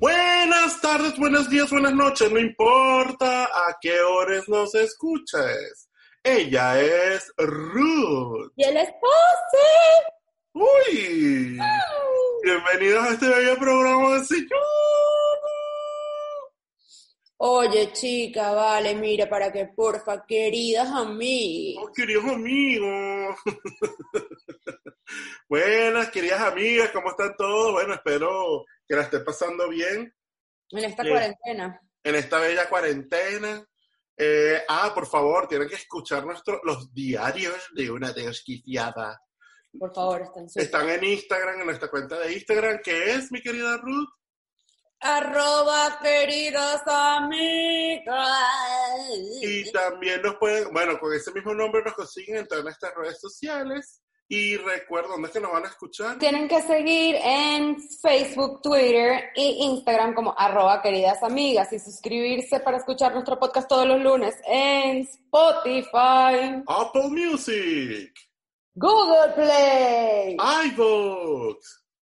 Buenas tardes, buenos días, buenas noches, no importa a qué horas nos escuches. Ella es Ruth. Y él es José. Uy. Bienvenidos a este bello programa de señor. Oye, chica, vale, mira, para que porfa, queridas amigas. Oh, queridos amigos. Buenas, queridas amigas, ¿cómo están todos? Bueno, espero que la estén pasando bien En esta Sí. cuarentena. en esta bella cuarentena. Eh, ah, por favor, tienen que escuchar nuestro, los diarios de una desquiciada. Por favor, estén su- Están en Instagram, en nuestra cuenta de Instagram, que es, mi querida Ruth. Arroba, queridas amigas. Y también nos pueden, bueno, con ese mismo nombre nos consiguen en todas nuestras redes sociales. Y recuerden, ¿dónde es que nos van a escuchar? Tienen que seguir en Facebook, Twitter e Instagram como arroba queridas amigas y suscribirse para escuchar nuestro podcast todos los lunes en Spotify, Apple Music, Google Play. iVoox,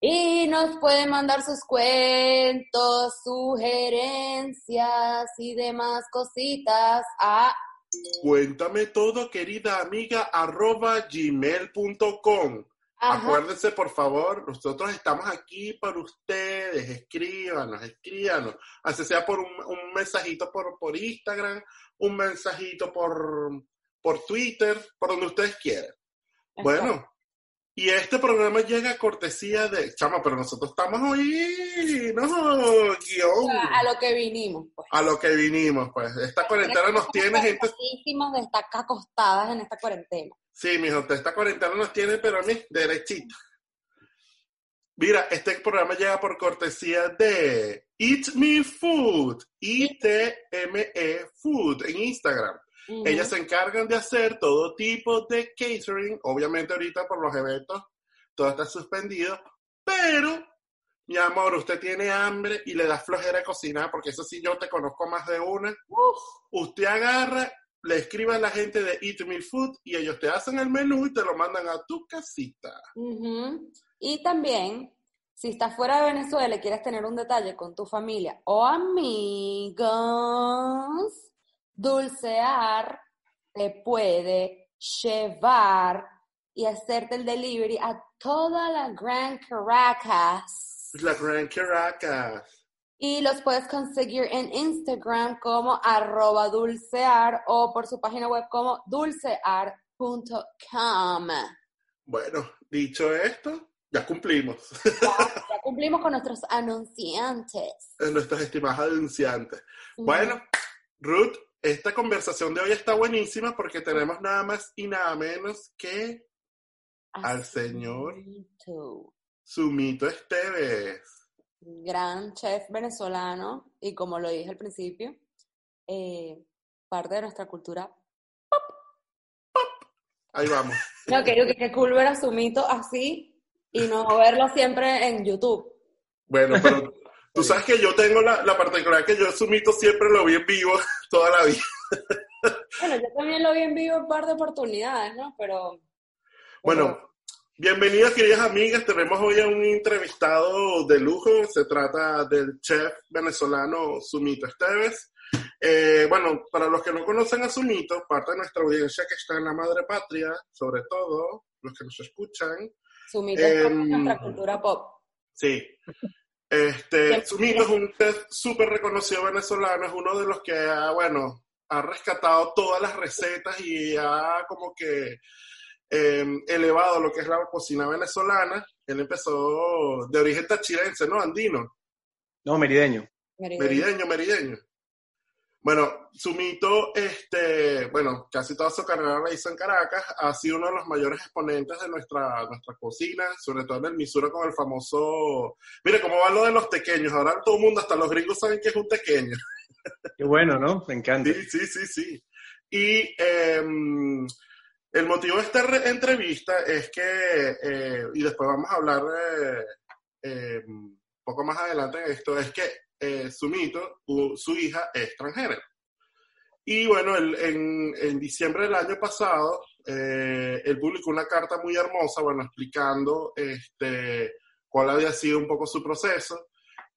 Y nos pueden mandar sus cuentos, sugerencias y demás cositas a Cuéntame todo, querida amiga, arroba gmail.com. Acuérdense, por favor, nosotros estamos aquí para ustedes. Escríbanos, escríbanos. Así sea por un, un mensajito por, por Instagram, un mensajito por, por Twitter, por donde ustedes quieran. Bueno, y este programa llega a cortesía de. Chama, pero nosotros estamos hoy, no, guion. a lo que vinimos, pues. A lo que vinimos, pues. Esta cuarentena nos tiene gente. De estar acostadas en esta cuarentena. Sí, mijo, esta cuarentena nos tiene, pero a mí, derechito. Mira, este programa llega por cortesía de Eat Me Food, I-T-M-E Food, en Instagram. Ellas se encargan de hacer todo tipo de catering. Obviamente ahorita por los eventos todo está suspendido, pero mi amor, usted tiene hambre y le da flojera cocinar, porque eso sí yo te conozco más de una. Usted agarra, le escribe a la gente de Eat Me Food y ellos te hacen el menú y te lo mandan a tu casita. Ujú. Y también, si estás fuera de Venezuela y quieres tener un detalle con tu familia o amigos, Dulcear te puede llevar y hacerte el delivery a toda la Gran Caracas. La Gran Caracas. Y los puedes conseguir en Instagram como arroba dulcear o por su página web como dulcear.com. Bueno, dicho esto, ya cumplimos. Ya, ya cumplimos con nuestros anunciantes. Nuestras estimadas anunciantes. Bueno, Ruth, esta conversación de hoy está buenísima porque tenemos nada más y nada menos que al señor. Sumito Esteves. Gran chef venezolano y como lo dije al principio, eh, parte de nuestra cultura. Ahí vamos. No, que, que, que cool ver a Sumito así y no verlo siempre en YouTube. Bueno, pero tú sabes que yo tengo la, la particularidad que yo Sumito siempre lo vi en vivo toda la vida. Bueno, yo también lo vi en vivo un par de oportunidades, ¿no? Pero... Bueno, bienvenidas queridas amigas. Tenemos hoy a un entrevistado de lujo. Se trata del chef venezolano Sumito Esteves. Eh, bueno, para los que no conocen a Sumito, parte de nuestra audiencia que está en la madre patria, sobre todo los que nos escuchan, Sumito es parte de Em, nuestra cultura pop. Sí. Este. Sumito es un chef súper reconocido venezolano, es uno de los que ha, bueno, ha rescatado todas las recetas y ha como que eh, elevado lo que es la cocina venezolana. Él empezó de origen tachirense, ¿no? Andino, No, merideño. Meridiano. merideño, merideño. Bueno, Sumito, este, bueno, casi toda su carrera la hizo en Caracas, ha sido uno de los mayores exponentes de nuestra, nuestra cocina, sobre todo en el Misura con el famoso, mire cómo va lo de los pequeños, ahora todo el mundo, hasta los gringos saben que es un pequeño. Qué bueno, ¿no? Me encanta. Sí, sí, sí, sí. Y em, el motivo de esta entrevista es que, eh, y después vamos a hablar eh, un poco más adelante en esto, es que eh, Sumito, su hija, es extranjera. Y bueno, en, en, diciembre del año pasado, eh, él publicó una carta muy hermosa, bueno, explicando este, cuál había sido un poco su proceso.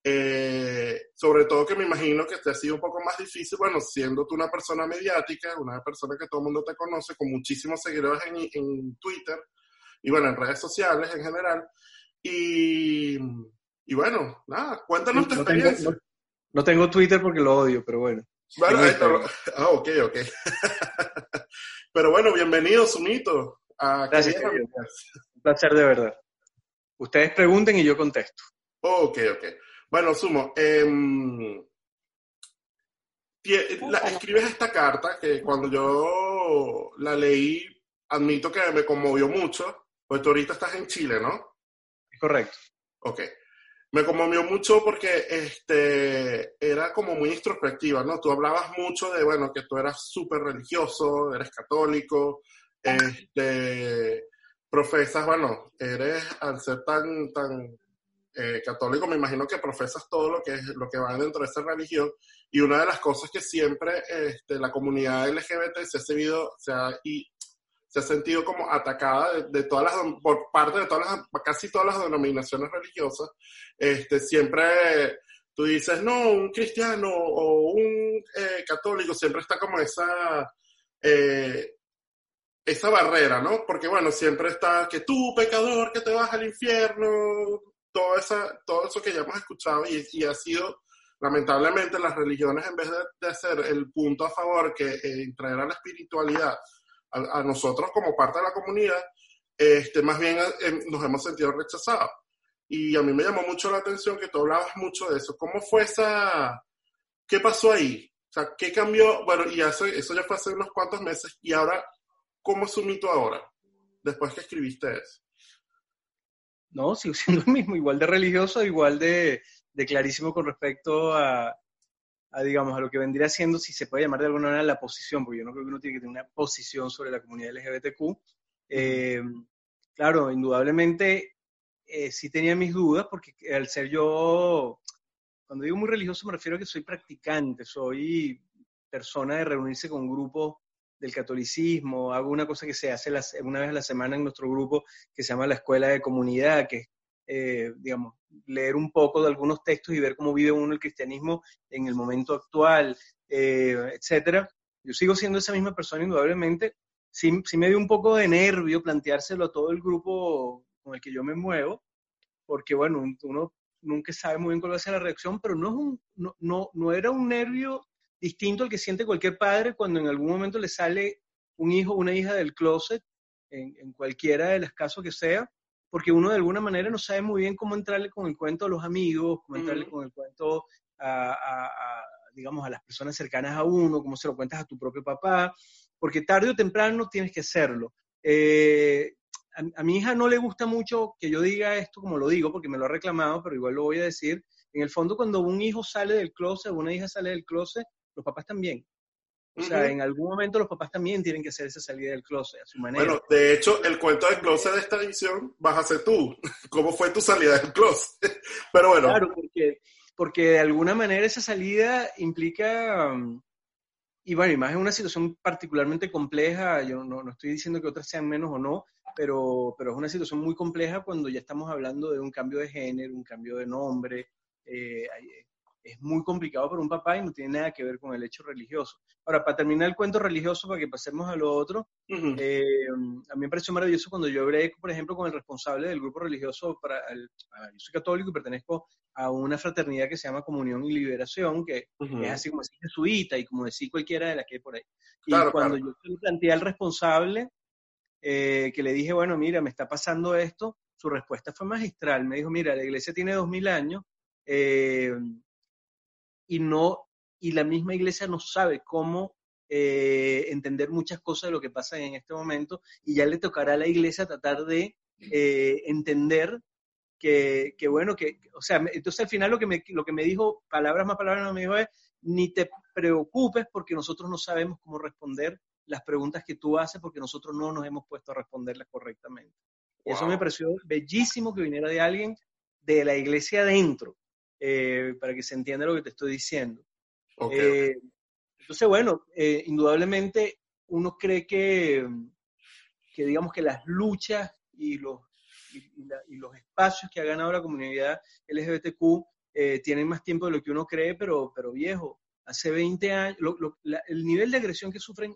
Eh, sobre todo que me imagino que te ha sido un poco más difícil, bueno, siendo tú una persona mediática, una persona que todo el mundo te conoce, con muchísimos seguidores en, en Twitter y bueno, en redes sociales en general. Y y bueno, nada, cuéntanos tu experiencia. no, tengo Twitter porque lo odio, pero bueno. Bueno, ah, ok, ok. pero bueno, bienvenido, Sumito. A Gracias. Un placer de verdad. Ustedes pregunten y yo contesto. Ok, ok. Bueno, Sumo, em, escribes esta carta que cuando yo la leí, admito que me conmovió mucho, pues tú ahorita estás en Chile, ¿no? Correcto. Ok me conmovió mucho porque este, era como muy introspectiva, ¿no? Tú hablabas mucho de, bueno, que tú eras súper religioso, eres católico, este, profesas, bueno, eres, al ser tan, tan eh, católico, me imagino que profesas todo lo que, es, lo que va dentro de esa religión, y una de las cosas que siempre este, la comunidad LGBT se ha, seguido, se ha se ha sentido como atacada de, todas las, por parte de todas las, casi todas las denominaciones religiosas. Este, siempre tú dices, no, un cristiano o un eh, católico, siempre está como esa, eh, esa barrera, ¿no? Porque bueno, siempre está que tú, pecador, que te vas al infierno, todo, esa, todo eso que ya hemos escuchado y, ha sido, lamentablemente, las religiones en vez de, de hacer el punto a favor que eh, traer a la espiritualidad, a, nosotros como parte de la comunidad, este, más bien eh, nos hemos sentido rechazados. Y a mí me llamó mucho la atención que tú hablabas mucho de eso. ¿Cómo fue esa... ¿Qué pasó ahí? O sea, ¿qué cambió? Bueno, y eso, eso ya fue hace unos cuantos meses. ¿Y ahora cómo es su mito ahora? Después que escribiste eso. No, sigo siendo el mismo, igual de religioso, igual de, de clarísimo con respecto a, a, digamos, a lo que vendría siendo, si se puede llamar de alguna manera, la posición, porque yo no creo que uno tiene que tener una posición sobre la comunidad LGBTQ. Eh, claro, indudablemente eh, sí tenía mis dudas, porque al ser yo, cuando digo muy religioso me refiero a que soy practicante, soy persona de reunirse con grupos del catolicismo, hago una cosa que se hace una vez a la semana en nuestro grupo que se llama la Escuela de Comunidad, que es eh, digamos, leer un poco de algunos textos y ver cómo vive uno el cristianismo en el momento actual, eh, etcétera. Yo sigo siendo esa misma persona indudablemente. Sí, sí me dio un poco de nervio planteárselo a todo el grupo con el que yo me muevo, porque bueno, uno nunca sabe muy bien cuál va a ser la reacción, pero no, es un, no, no, no era un nervio distinto al que siente cualquier padre cuando en algún momento le sale un hijo o una hija del closet, en, en cualquiera de los casos que sea, porque uno de alguna manera no sabe muy bien cómo entrarle con el cuento a los amigos, cómo entrarle con el cuento a, digamos, a las personas cercanas a uno, cómo se lo cuentas a tu propio papá, porque tarde o temprano tienes que hacerlo. Eh, a, mi hija no le gusta mucho que yo diga esto como lo digo, porque me lo ha reclamado, pero igual lo voy a decir. En el fondo, cuando un hijo sale del closet una hija sale del closet, los papás también. O sea, en algún momento los papás también tienen que hacer esa salida del closet a su manera. Bueno, de hecho, el cuento del closet de esta edición vas a ser tú. ¿Cómo fue tu salida del closet? Pero bueno. Claro, porque, porque de alguna manera esa salida implica, um, y bueno, y más en una situación particularmente compleja, yo no, no, estoy diciendo que otras sean menos o no, pero, pero es una situación muy compleja cuando ya estamos hablando de un cambio de género, un cambio de nombre, eh, es muy complicado para un papá y no tiene nada que ver con el hecho religioso. Ahora, para terminar el cuento religioso, para que pasemos a lo otro, eh, a mí me pareció maravilloso cuando yo hablé, por ejemplo, con el responsable del grupo religioso, para el, yo soy católico y pertenezco a una fraternidad que se llama Comunión y Liberación, que es así como decir jesuita y como decir cualquiera de las que hay por ahí. y cuando yo planteé al responsable, eh, que le dije, bueno, mira, me está pasando esto, su respuesta fue magistral. Me dijo, mira, la iglesia tiene dos mil años, eh, y no, y la misma iglesia no sabe cómo eh, entender muchas cosas de lo que pasa en este momento y ya le tocará a la iglesia tratar de eh, entender que, que, bueno, que, o sea, entonces al final lo que, me, lo que me dijo, palabras más palabras no me dijo es, ni te preocupes porque nosotros no sabemos cómo responder las preguntas que tú haces porque nosotros no nos hemos puesto a responderlas correctamente. Eso me pareció bellísimo que viniera de alguien de la iglesia adentro, eh, para que se entienda lo que te estoy diciendo. Eh, entonces, bueno, eh, indudablemente uno cree que, que, digamos que las luchas y los, y, los espacios que ha ganado la comunidad LGBTQ tienen más tiempo de lo que uno cree, pero, pero viejo, hace 20 años, el nivel de agresión que sufren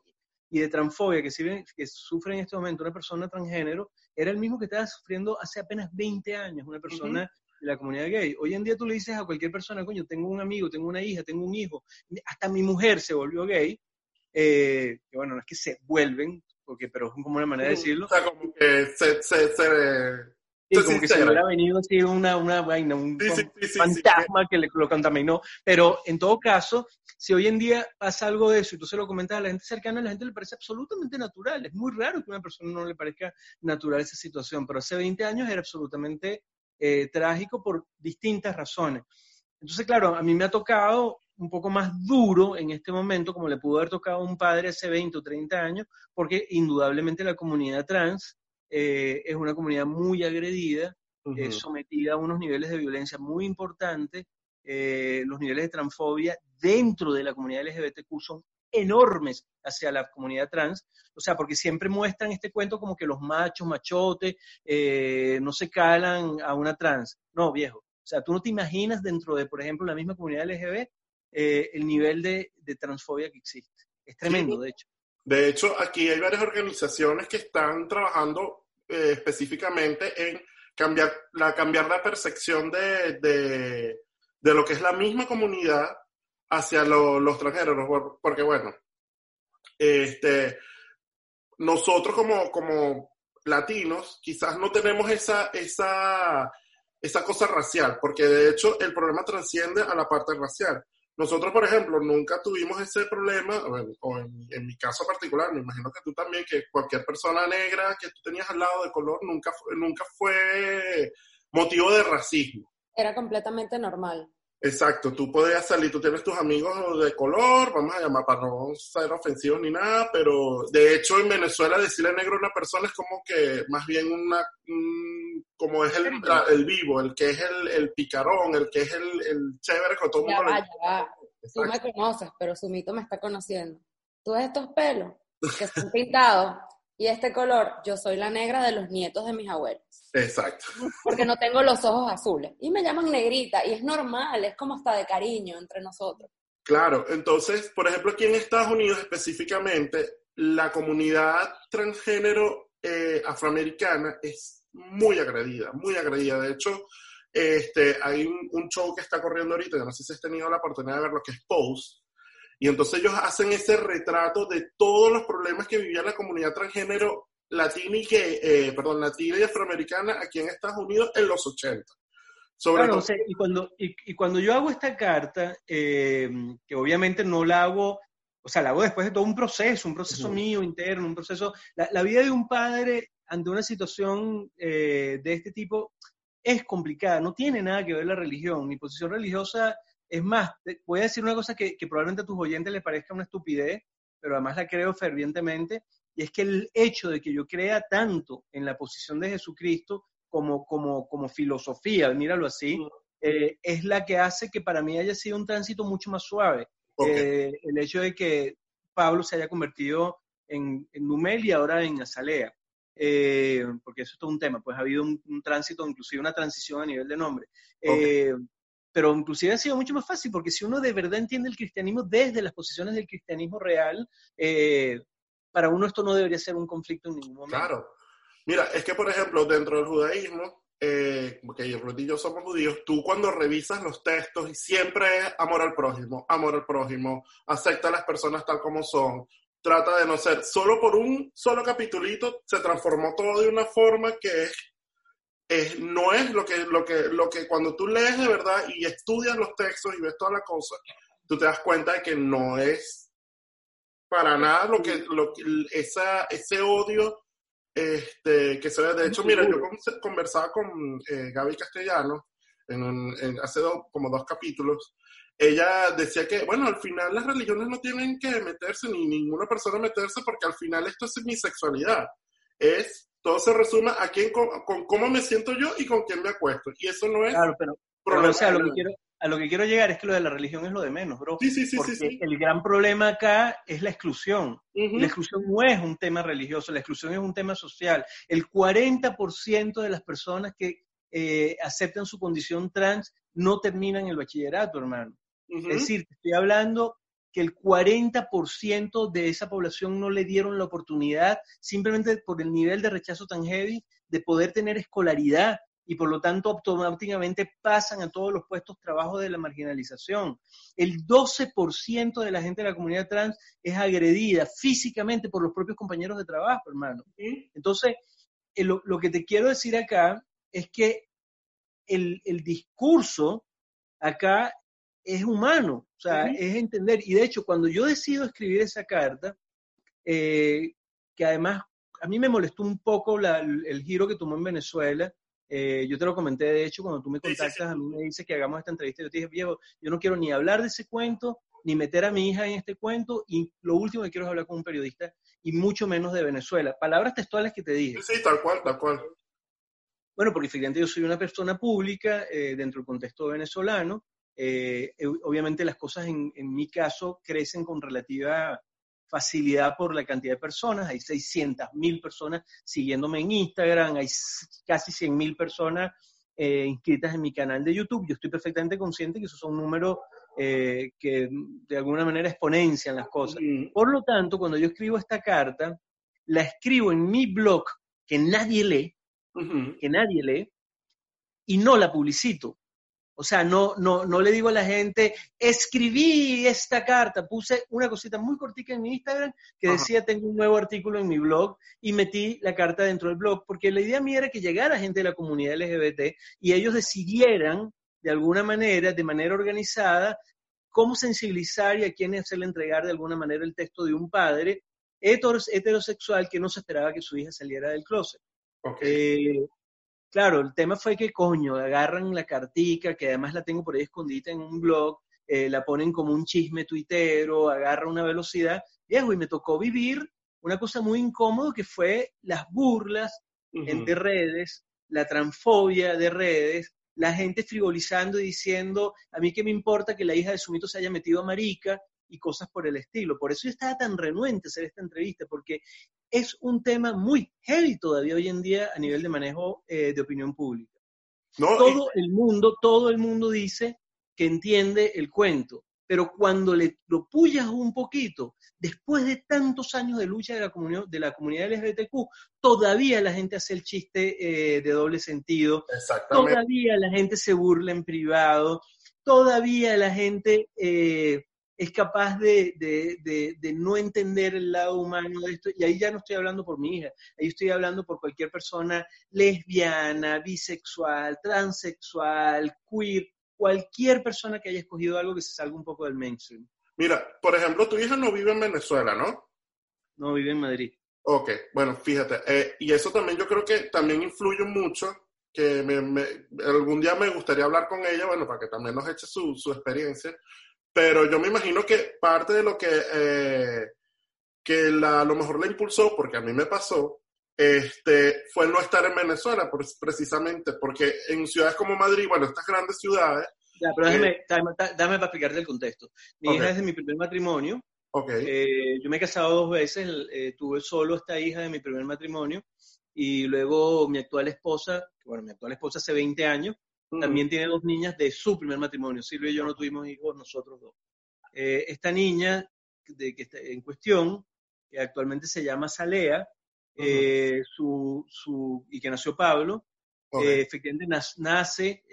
y de transfobia que, que sufre en este momento una persona transgénero era el mismo que estaba sufriendo hace apenas 20 años una persona de la comunidad gay. Hoy en día tú le dices a cualquier persona, coño, tengo un amigo, tengo una hija, tengo un hijo, hasta mi mujer se volvió gay, eh, que bueno, no es que se vuelven, porque, pero es como una manera de decirlo. O sea, como que se, se, se Sí, como que si hubiera venido así una, una vaina, un fantasma que le, lo contaminó. Pero en todo caso, si hoy en día pasa algo de eso y tú se lo comentas a la gente cercana, a la gente le parece absolutamente natural. Es muy raro que a una persona no le parezca natural esa situación, pero hace 20 años era absolutamente eh, trágico por distintas razones. Entonces, claro, a mí me ha tocado un poco más duro en este momento, como le pudo haber tocado a un padre hace 20 o 30 años, porque indudablemente la comunidad trans eh, es una comunidad muy agredida, sometida a unos niveles de violencia muy importantes. Eh, los niveles de transfobia dentro de la comunidad LGBTQ son enormes hacia la comunidad trans, o sea, porque siempre muestran este cuento como que los machos, machotes, eh, no se calan a una trans. No, viejo. O sea, tú no te imaginas dentro de, por ejemplo, la misma comunidad LGBT el nivel de, transfobia que existe. Es tremendo, de hecho. De hecho, aquí hay varias organizaciones que están trabajando eh, específicamente en cambiar la, cambiar la percepción de, de, lo que es la misma comunidad hacia los extranjeros, porque bueno, este, nosotros como, como latinos quizás no tenemos esa, esa, esa cosa racial, porque de hecho el problema trasciende a la parte racial. Nosotros, por ejemplo, nunca tuvimos ese problema, o en, mi caso particular, me imagino que tú también, que cualquier persona negra que tú tenías al lado de color nunca, nunca fue motivo de racismo. Era completamente normal. Exacto, tú podías salir, tú tienes tus amigos de color, vamos a llamar para no ser ofensivos ni nada, pero de hecho en Venezuela decirle negro a una persona es como que más bien una, como es el, el, vivo, el que es el, el, picarón, el que es el, el chévere con todo el mundo. Va, Tú me conoces, pero su mito me está conociendo. Tú ves estos pelos que están pintados y este color, yo soy la negra de los nietos de mis abuelos. Exacto. Porque no tengo los ojos azules. Y me llaman negrita, y es normal, es como hasta de cariño entre nosotros. Claro, entonces, por ejemplo, aquí en Estados Unidos específicamente, la comunidad transgénero eh, afroamericana es muy agredida, muy agredida. De hecho, este, hay un, un, show que está corriendo ahorita, yo no sé si has tenido la oportunidad de ver lo que es Pose, y entonces ellos hacen ese retrato de todos los problemas que vivía la comunidad transgénero latina y, que, eh, perdón, latina y afroamericana aquí en Estados Unidos en los 80. Sobre y, cuando, y, cuando yo hago esta carta, eh, que obviamente no la hago, o sea, la hago después de todo un proceso, un proceso mío interno, un proceso, la, vida de un padre ante una situación eh, de este tipo es complicada, no tiene nada que ver la religión. Mi posición religiosa es más, voy a decir una cosa que, probablemente a tus oyentes les parezca una estupidez, pero además la creo fervientemente, y es que el hecho de que yo crea tanto en la posición de Jesucristo como, como, como filosofía, míralo así, eh, es la que hace que para mí haya sido un tránsito mucho más suave. Eh, el hecho de que Pablo se haya convertido en, en Numel y ahora en Azalea. Eh, porque eso es todo un tema, pues ha habido un, tránsito, inclusive una transición a nivel de nombre pero inclusive ha sido mucho más fácil, porque si uno de verdad entiende el cristianismo desde las posiciones del cristianismo real, eh, para uno esto no debería ser un conflicto en ningún momento. Claro. Mira, es que, por ejemplo, dentro del judaísmo, eh, porque Ruth y yo somos judíos, tú cuando revisas los textos, y siempre es amor al prójimo, amor al prójimo, acepta a las personas tal como son, trata de no ser, solo por un solo capitulito se transformó todo de una forma que es no es lo que, lo, que, lo que cuando tú lees de verdad y estudias los textos y ves toda la cosa, tú te das cuenta de que no es para nada lo que, lo esa, ese odio este, que se ve. De hecho, mira, yo conversaba con eh, Gaby Castellano en, hace como dos capítulos. Ella decía que, bueno, al final las religiones no tienen que meterse, ni ninguna persona meterse, porque al final esto es mi sexualidad. Es, todo se resume a quién, con, cómo me siento yo y con quién me acuesto. Y eso no es... Claro, pero, pero o sea, lo que quiero, a lo que quiero llegar es que lo de la religión es lo de menos, bro. Sí, sí, sí. Porque sí, el gran problema acá es la exclusión. La exclusión no es un tema religioso, la exclusión es un tema social. El 40% de las personas que eh, aceptan su condición trans no terminan el bachillerato, hermano. Es decir, estoy hablando que el 40% de esa población no le dieron la oportunidad, simplemente por el nivel de rechazo tan heavy, de poder tener escolaridad, y por lo tanto automáticamente pasan a todos los puestos de trabajo de la marginalización. El 12% de la gente de la comunidad trans es agredida físicamente por los propios compañeros de trabajo, hermano. Entonces, eh, lo, que te quiero decir acá es que el, discurso acá es humano, o sea, es entender. Y de hecho, cuando yo decido escribir esa carta, eh, que además a mí me molestó un poco el giro que tomó en Venezuela, eh, yo te lo comenté, de hecho, cuando tú me contactas, a mí me dices que hagamos esta entrevista, yo te dije, viejo, yo no quiero ni hablar de ese cuento, ni meter a mi hija en este cuento, y lo último que quiero es hablar con un periodista, y mucho menos de Venezuela. Palabras textuales que te dije. Sí, tal cual, tal cual. Bueno, porque efectivamente yo soy una persona pública eh, dentro del contexto venezolano. Eh, obviamente las cosas en, en mi caso crecen con relativa facilidad por la cantidad de personas, hay 600 mil personas siguiéndome en Instagram, hay casi 100 mil personas eh, inscritas en mi canal de YouTube. Yo estoy perfectamente consciente que esos son números eh, que de alguna manera exponencian las cosas. Por lo tanto, cuando yo escribo esta carta, la escribo en mi blog que nadie lee, que nadie lee, y no la publicito. O sea, no, no, no le digo a la gente, escribí esta carta, puse una cosita muy cortica en mi Instagram que decía, tengo un nuevo artículo en mi blog y metí la carta dentro del blog, porque la idea mía era que llegara gente de la comunidad LGBT y ellos decidieran, de alguna manera, de manera organizada, cómo sensibilizar y a quién hacerle entregar de alguna manera el texto de un padre heterosexual que no se esperaba que su hija saliera del closet. Okay. Eh, Claro, el tema fue que, coño, agarran la cartica, que además la tengo por ahí escondida en un blog, eh, la ponen como un chisme tuitero, agarra una velocidad, viejo, y me tocó vivir una cosa muy incómoda que fue las burlas entre redes, la transfobia de redes, la gente frivolizando y diciendo, a mí qué me importa que la hija de Sumito se haya metido a marica, y cosas por el estilo. Por eso yo estaba tan renuente a hacer esta entrevista, porque es un tema muy heavy todavía hoy en día a nivel de manejo eh, de opinión pública. todo el mundo, todo el mundo dice que entiende el cuento, pero cuando le lo puyas un poquito, después de tantos años de lucha de la comunidad, de la comunidad LGBTQ, todavía la gente hace el chiste eh, de doble sentido, todavía la gente se burla en privado, todavía la gente eh, es capaz de, no entender el lado humano de esto, y ahí ya no estoy hablando por mi hija, ahí estoy hablando por cualquier persona lesbiana, bisexual, transexual, queer, cualquier persona que haya escogido algo que se salga un poco del mainstream. Mira, por ejemplo, tu hija no vive en Venezuela, ¿no? No, vive en Madrid. Ok, bueno, fíjate, eh, y eso también yo creo que también influye mucho, que algún día me gustaría hablar con ella, bueno, para que también nos eche su, su experiencia, pero yo me imagino que parte de lo que, eh, que la, a lo mejor le impulsó, porque a mí me pasó, este, fue no estar en Venezuela, precisamente, porque en ciudades como Madrid, bueno, estas grandes ciudades... Ya, pero déjame, eh, dame, para explicarte el contexto. Mi hija es de mi primer matrimonio. Okay. Eh, yo me he casado dos veces, tuve solo esta hija de mi primer matrimonio y luego mi actual esposa, bueno, mi actual esposa hace 20 años, también tiene dos niñas de su primer matrimonio. Silvia y yo no tuvimos hijos, nosotros dos. Eh, esta niña de, que está en cuestión, que actualmente se llama Salea, eh, su, su, y que nació Pablo, eh, efectivamente nace,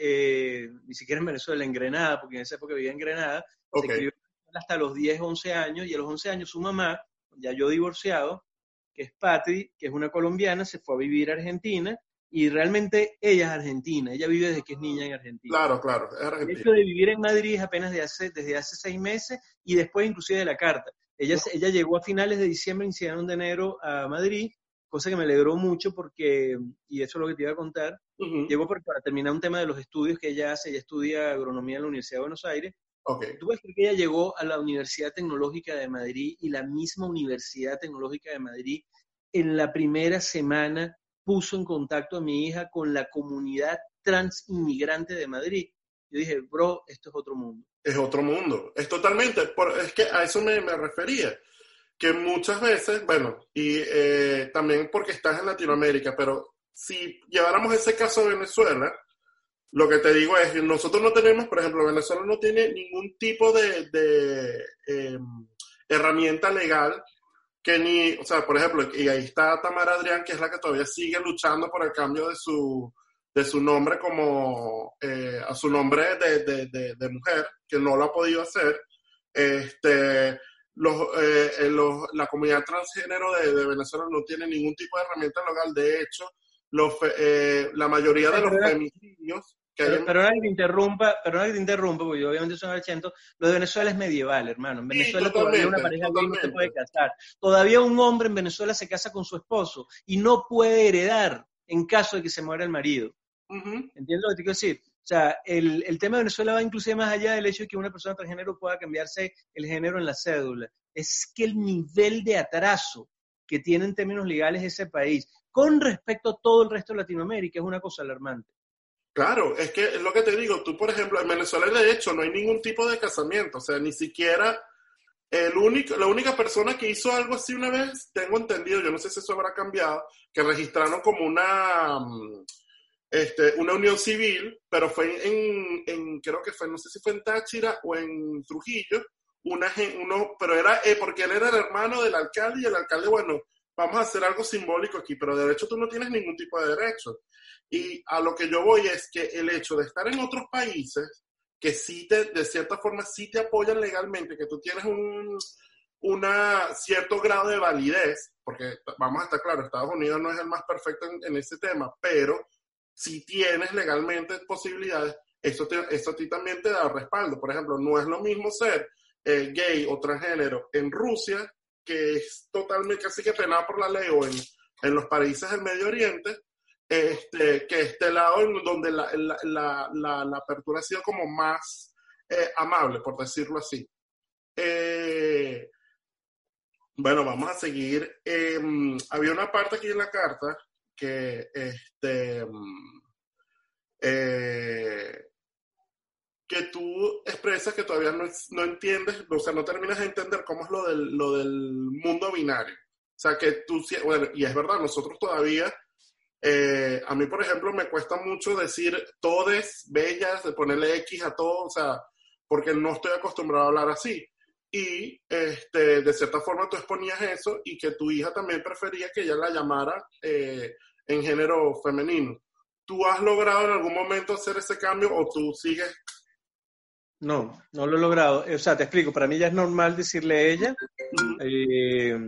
ni siquiera en Venezuela, en Granada, porque en esa época vivía en Granada, se crió hasta los 10, 11 años, y a los 11 años su mamá, ya yo divorciado, que es Patri, que es una colombiana, se fue a vivir a Argentina, y realmente ella es argentina, ella vive desde que es niña en Argentina. Claro, claro, es El argentina. hecho de vivir en Madrid es apenas de hace, desde hace seis meses y después inclusive de la carta. Ella, se- ella llegó a finales de diciembre, iniciaron de enero a Madrid, cosa que me alegró mucho porque, y eso es lo que te iba a contar, llegó por- para terminar un tema de los estudios que ella hace, ella estudia agronomía en la Universidad de Buenos Aires. Ok. Tú creer que ella llegó a la Universidad Tecnológica de Madrid y la misma Universidad Tecnológica de Madrid en la primera semana puso en contacto a mi hija con la comunidad trans inmigrante de Madrid. Yo dije, bro, esto es otro mundo. es otro mundo. Es totalmente, es que a eso me, me refería. Que muchas veces, bueno, y eh, también porque estás en Latinoamérica, pero si lleváramos ese caso a Venezuela, lo que te digo es que nosotros no tenemos, por ejemplo, Venezuela no tiene ningún tipo de, de, eh, herramienta legal que ni, o sea, por ejemplo, y ahí está Tamara Adrián, que es la que todavía sigue luchando por el cambio de su, de su nombre como, eh, a su nombre de, de, de, de mujer, que no lo ha podido hacer. Este, los, eh, eh, los- la comunidad transgénero de, Venezuela no tiene ningún tipo de herramienta legal. De hecho, los, eh, la mayoría de los femicidios Pero, ahora que te interrumpa, pero ahora que te interrumpa, porque yo obviamente soy argento, lo de Venezuela es medieval, hermano. En Sí, Venezuela todavía una pareja gay no se puede casar. Todavía un hombre en Venezuela se casa con su esposo y no puede heredar en caso de que se muera el marido. Ujú. ¿Entiendes lo que te quiero decir? O sea, el, el tema de Venezuela va inclusive más allá del hecho de que una persona transgénero pueda cambiarse el género en la cédula. Es que el nivel de atraso que tiene en términos legales ese país con respecto a todo el resto de Latinoamérica es una cosa alarmante. Claro, es que es lo que te digo, tú por ejemplo, en Venezuela de hecho no hay ningún tipo de casamiento, o sea, ni siquiera el único, la única persona que hizo algo así una vez, tengo entendido, yo no sé si eso habrá cambiado, que registraron como una, mm, este, una unión civil, pero fue en, en, creo que fue, no sé si fue en Táchira o en Trujillo, una, uno, pero era eh, porque él era el hermano del alcalde y el alcalde, bueno, vamos a hacer algo simbólico aquí, pero de derecho tú no tienes ningún tipo de derecho. Y a lo que yo voy es que el hecho de estar en otros países que sí te, de cierta forma, sí te apoyan legalmente, que tú tienes un una cierto grado de validez, porque vamos a estar claros, Estados Unidos no es el más perfecto en, ese tema, pero si tienes legalmente posibilidades, eso, te, eso a ti también te da respaldo. Por ejemplo, no es lo mismo ser eh, gay o transgénero en Rusia, que es totalmente casi que penado por la ley, o en, en los países del Medio Oriente, este, que este lado en donde la, la, la, la, apertura ha sido como más eh, amable, por decirlo así. Eh, bueno, vamos a seguir. Eh, había una parte aquí en la carta que este eh, que tú expresas que todavía no, no, entiendes, o sea, no terminas de entender cómo es lo del, lo del mundo binario. O sea, que tú, bueno, y es verdad, nosotros todavía, eh, a mí, por ejemplo, me cuesta mucho decir todes, bellas, de ponerle X a todo, o sea, porque no estoy acostumbrado a hablar así. Y este, de cierta forma tú exponías eso y que tu hija también prefería que ella la llamara eh, en género femenino. ¿Tú has logrado en algún momento hacer ese cambio o tú sigues? No, no lo he logrado. O sea, te explico, para mí ya es normal decirle ella. Eh,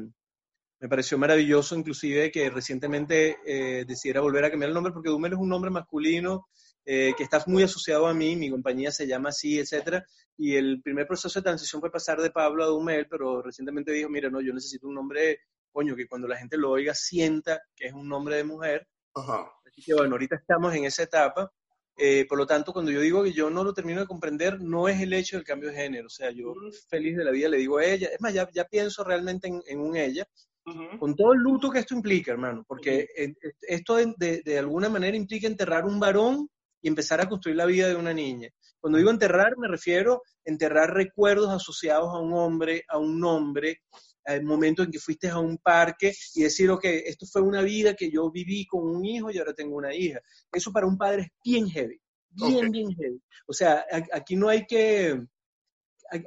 me pareció maravilloso inclusive que recientemente eh, decidiera volver a cambiar el nombre porque Dumel es un nombre masculino eh, que está muy asociado a mí, mi compañía se llama así, etcétera, y el primer proceso de transición fue pasar de Pablo a Dumel, pero recientemente dijo, mira, no, yo necesito un nombre, coño, que cuando la gente lo oiga sienta que es un nombre de mujer. Ajá. Así que bueno, ahorita estamos en esa etapa. Eh, por lo tanto, cuando yo digo que yo no lo termino de comprender, no es el hecho del cambio de género. O sea, yo feliz de la vida le digo a ella. Es más, ya, ya pienso realmente en, en un ella, uh -huh. con todo el luto que esto implica, hermano. Porque uh -huh. esto de, de, de, alguna manera implica enterrar un varón y empezar a construir la vida de una niña. Cuando digo enterrar, me refiero a enterrar recuerdos asociados a un hombre, a un nombre, al momento en que fuiste a un parque y decir, ok, esto fue una vida que yo viví con un hijo y ahora tengo una hija. Eso para un padre es bien heavy, bien, okay. bien heavy. O sea, aquí no hay que,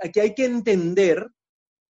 aquí hay que entender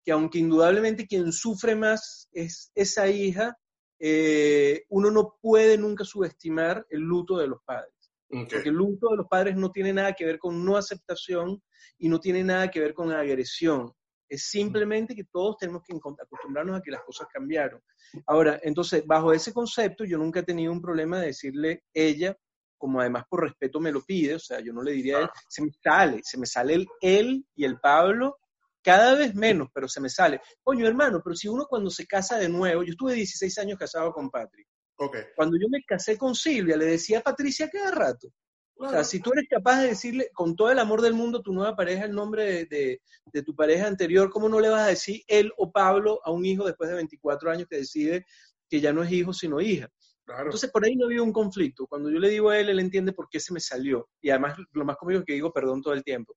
que aunque indudablemente quien sufre más es esa hija, eh, uno no puede nunca subestimar el luto de los padres. Okay. Porque el luto de los padres no tiene nada que ver con no aceptación y no tiene nada que ver con agresión Es simplemente que todos tenemos que acostumbrarnos a que las cosas cambiaron. Ahora, entonces, bajo ese concepto, yo nunca he tenido un problema de decirle ella, como además por respeto me lo pide, o sea, yo no le diría a él, se me sale, se me sale el él y el Pablo cada vez menos, pero se me sale. Coño, hermano, pero si uno cuando se casa de nuevo, yo estuve 16 años casado con Patrick. Okay. Cuando yo me casé con Silvia, le decía a Patricia cada rato. O sea, si tú eres capaz de decirle con todo el amor del mundo a tu nueva pareja el nombre de, de, tu pareja anterior, ¿cómo no le vas a decir él o Pablo a un hijo después de 24 años que decide que ya no es hijo sino hija? Claro. Entonces por ahí no había un conflicto. Cuando yo le digo a él, él entiende por qué se me salió. Y además lo más cómico es que digo perdón todo el tiempo.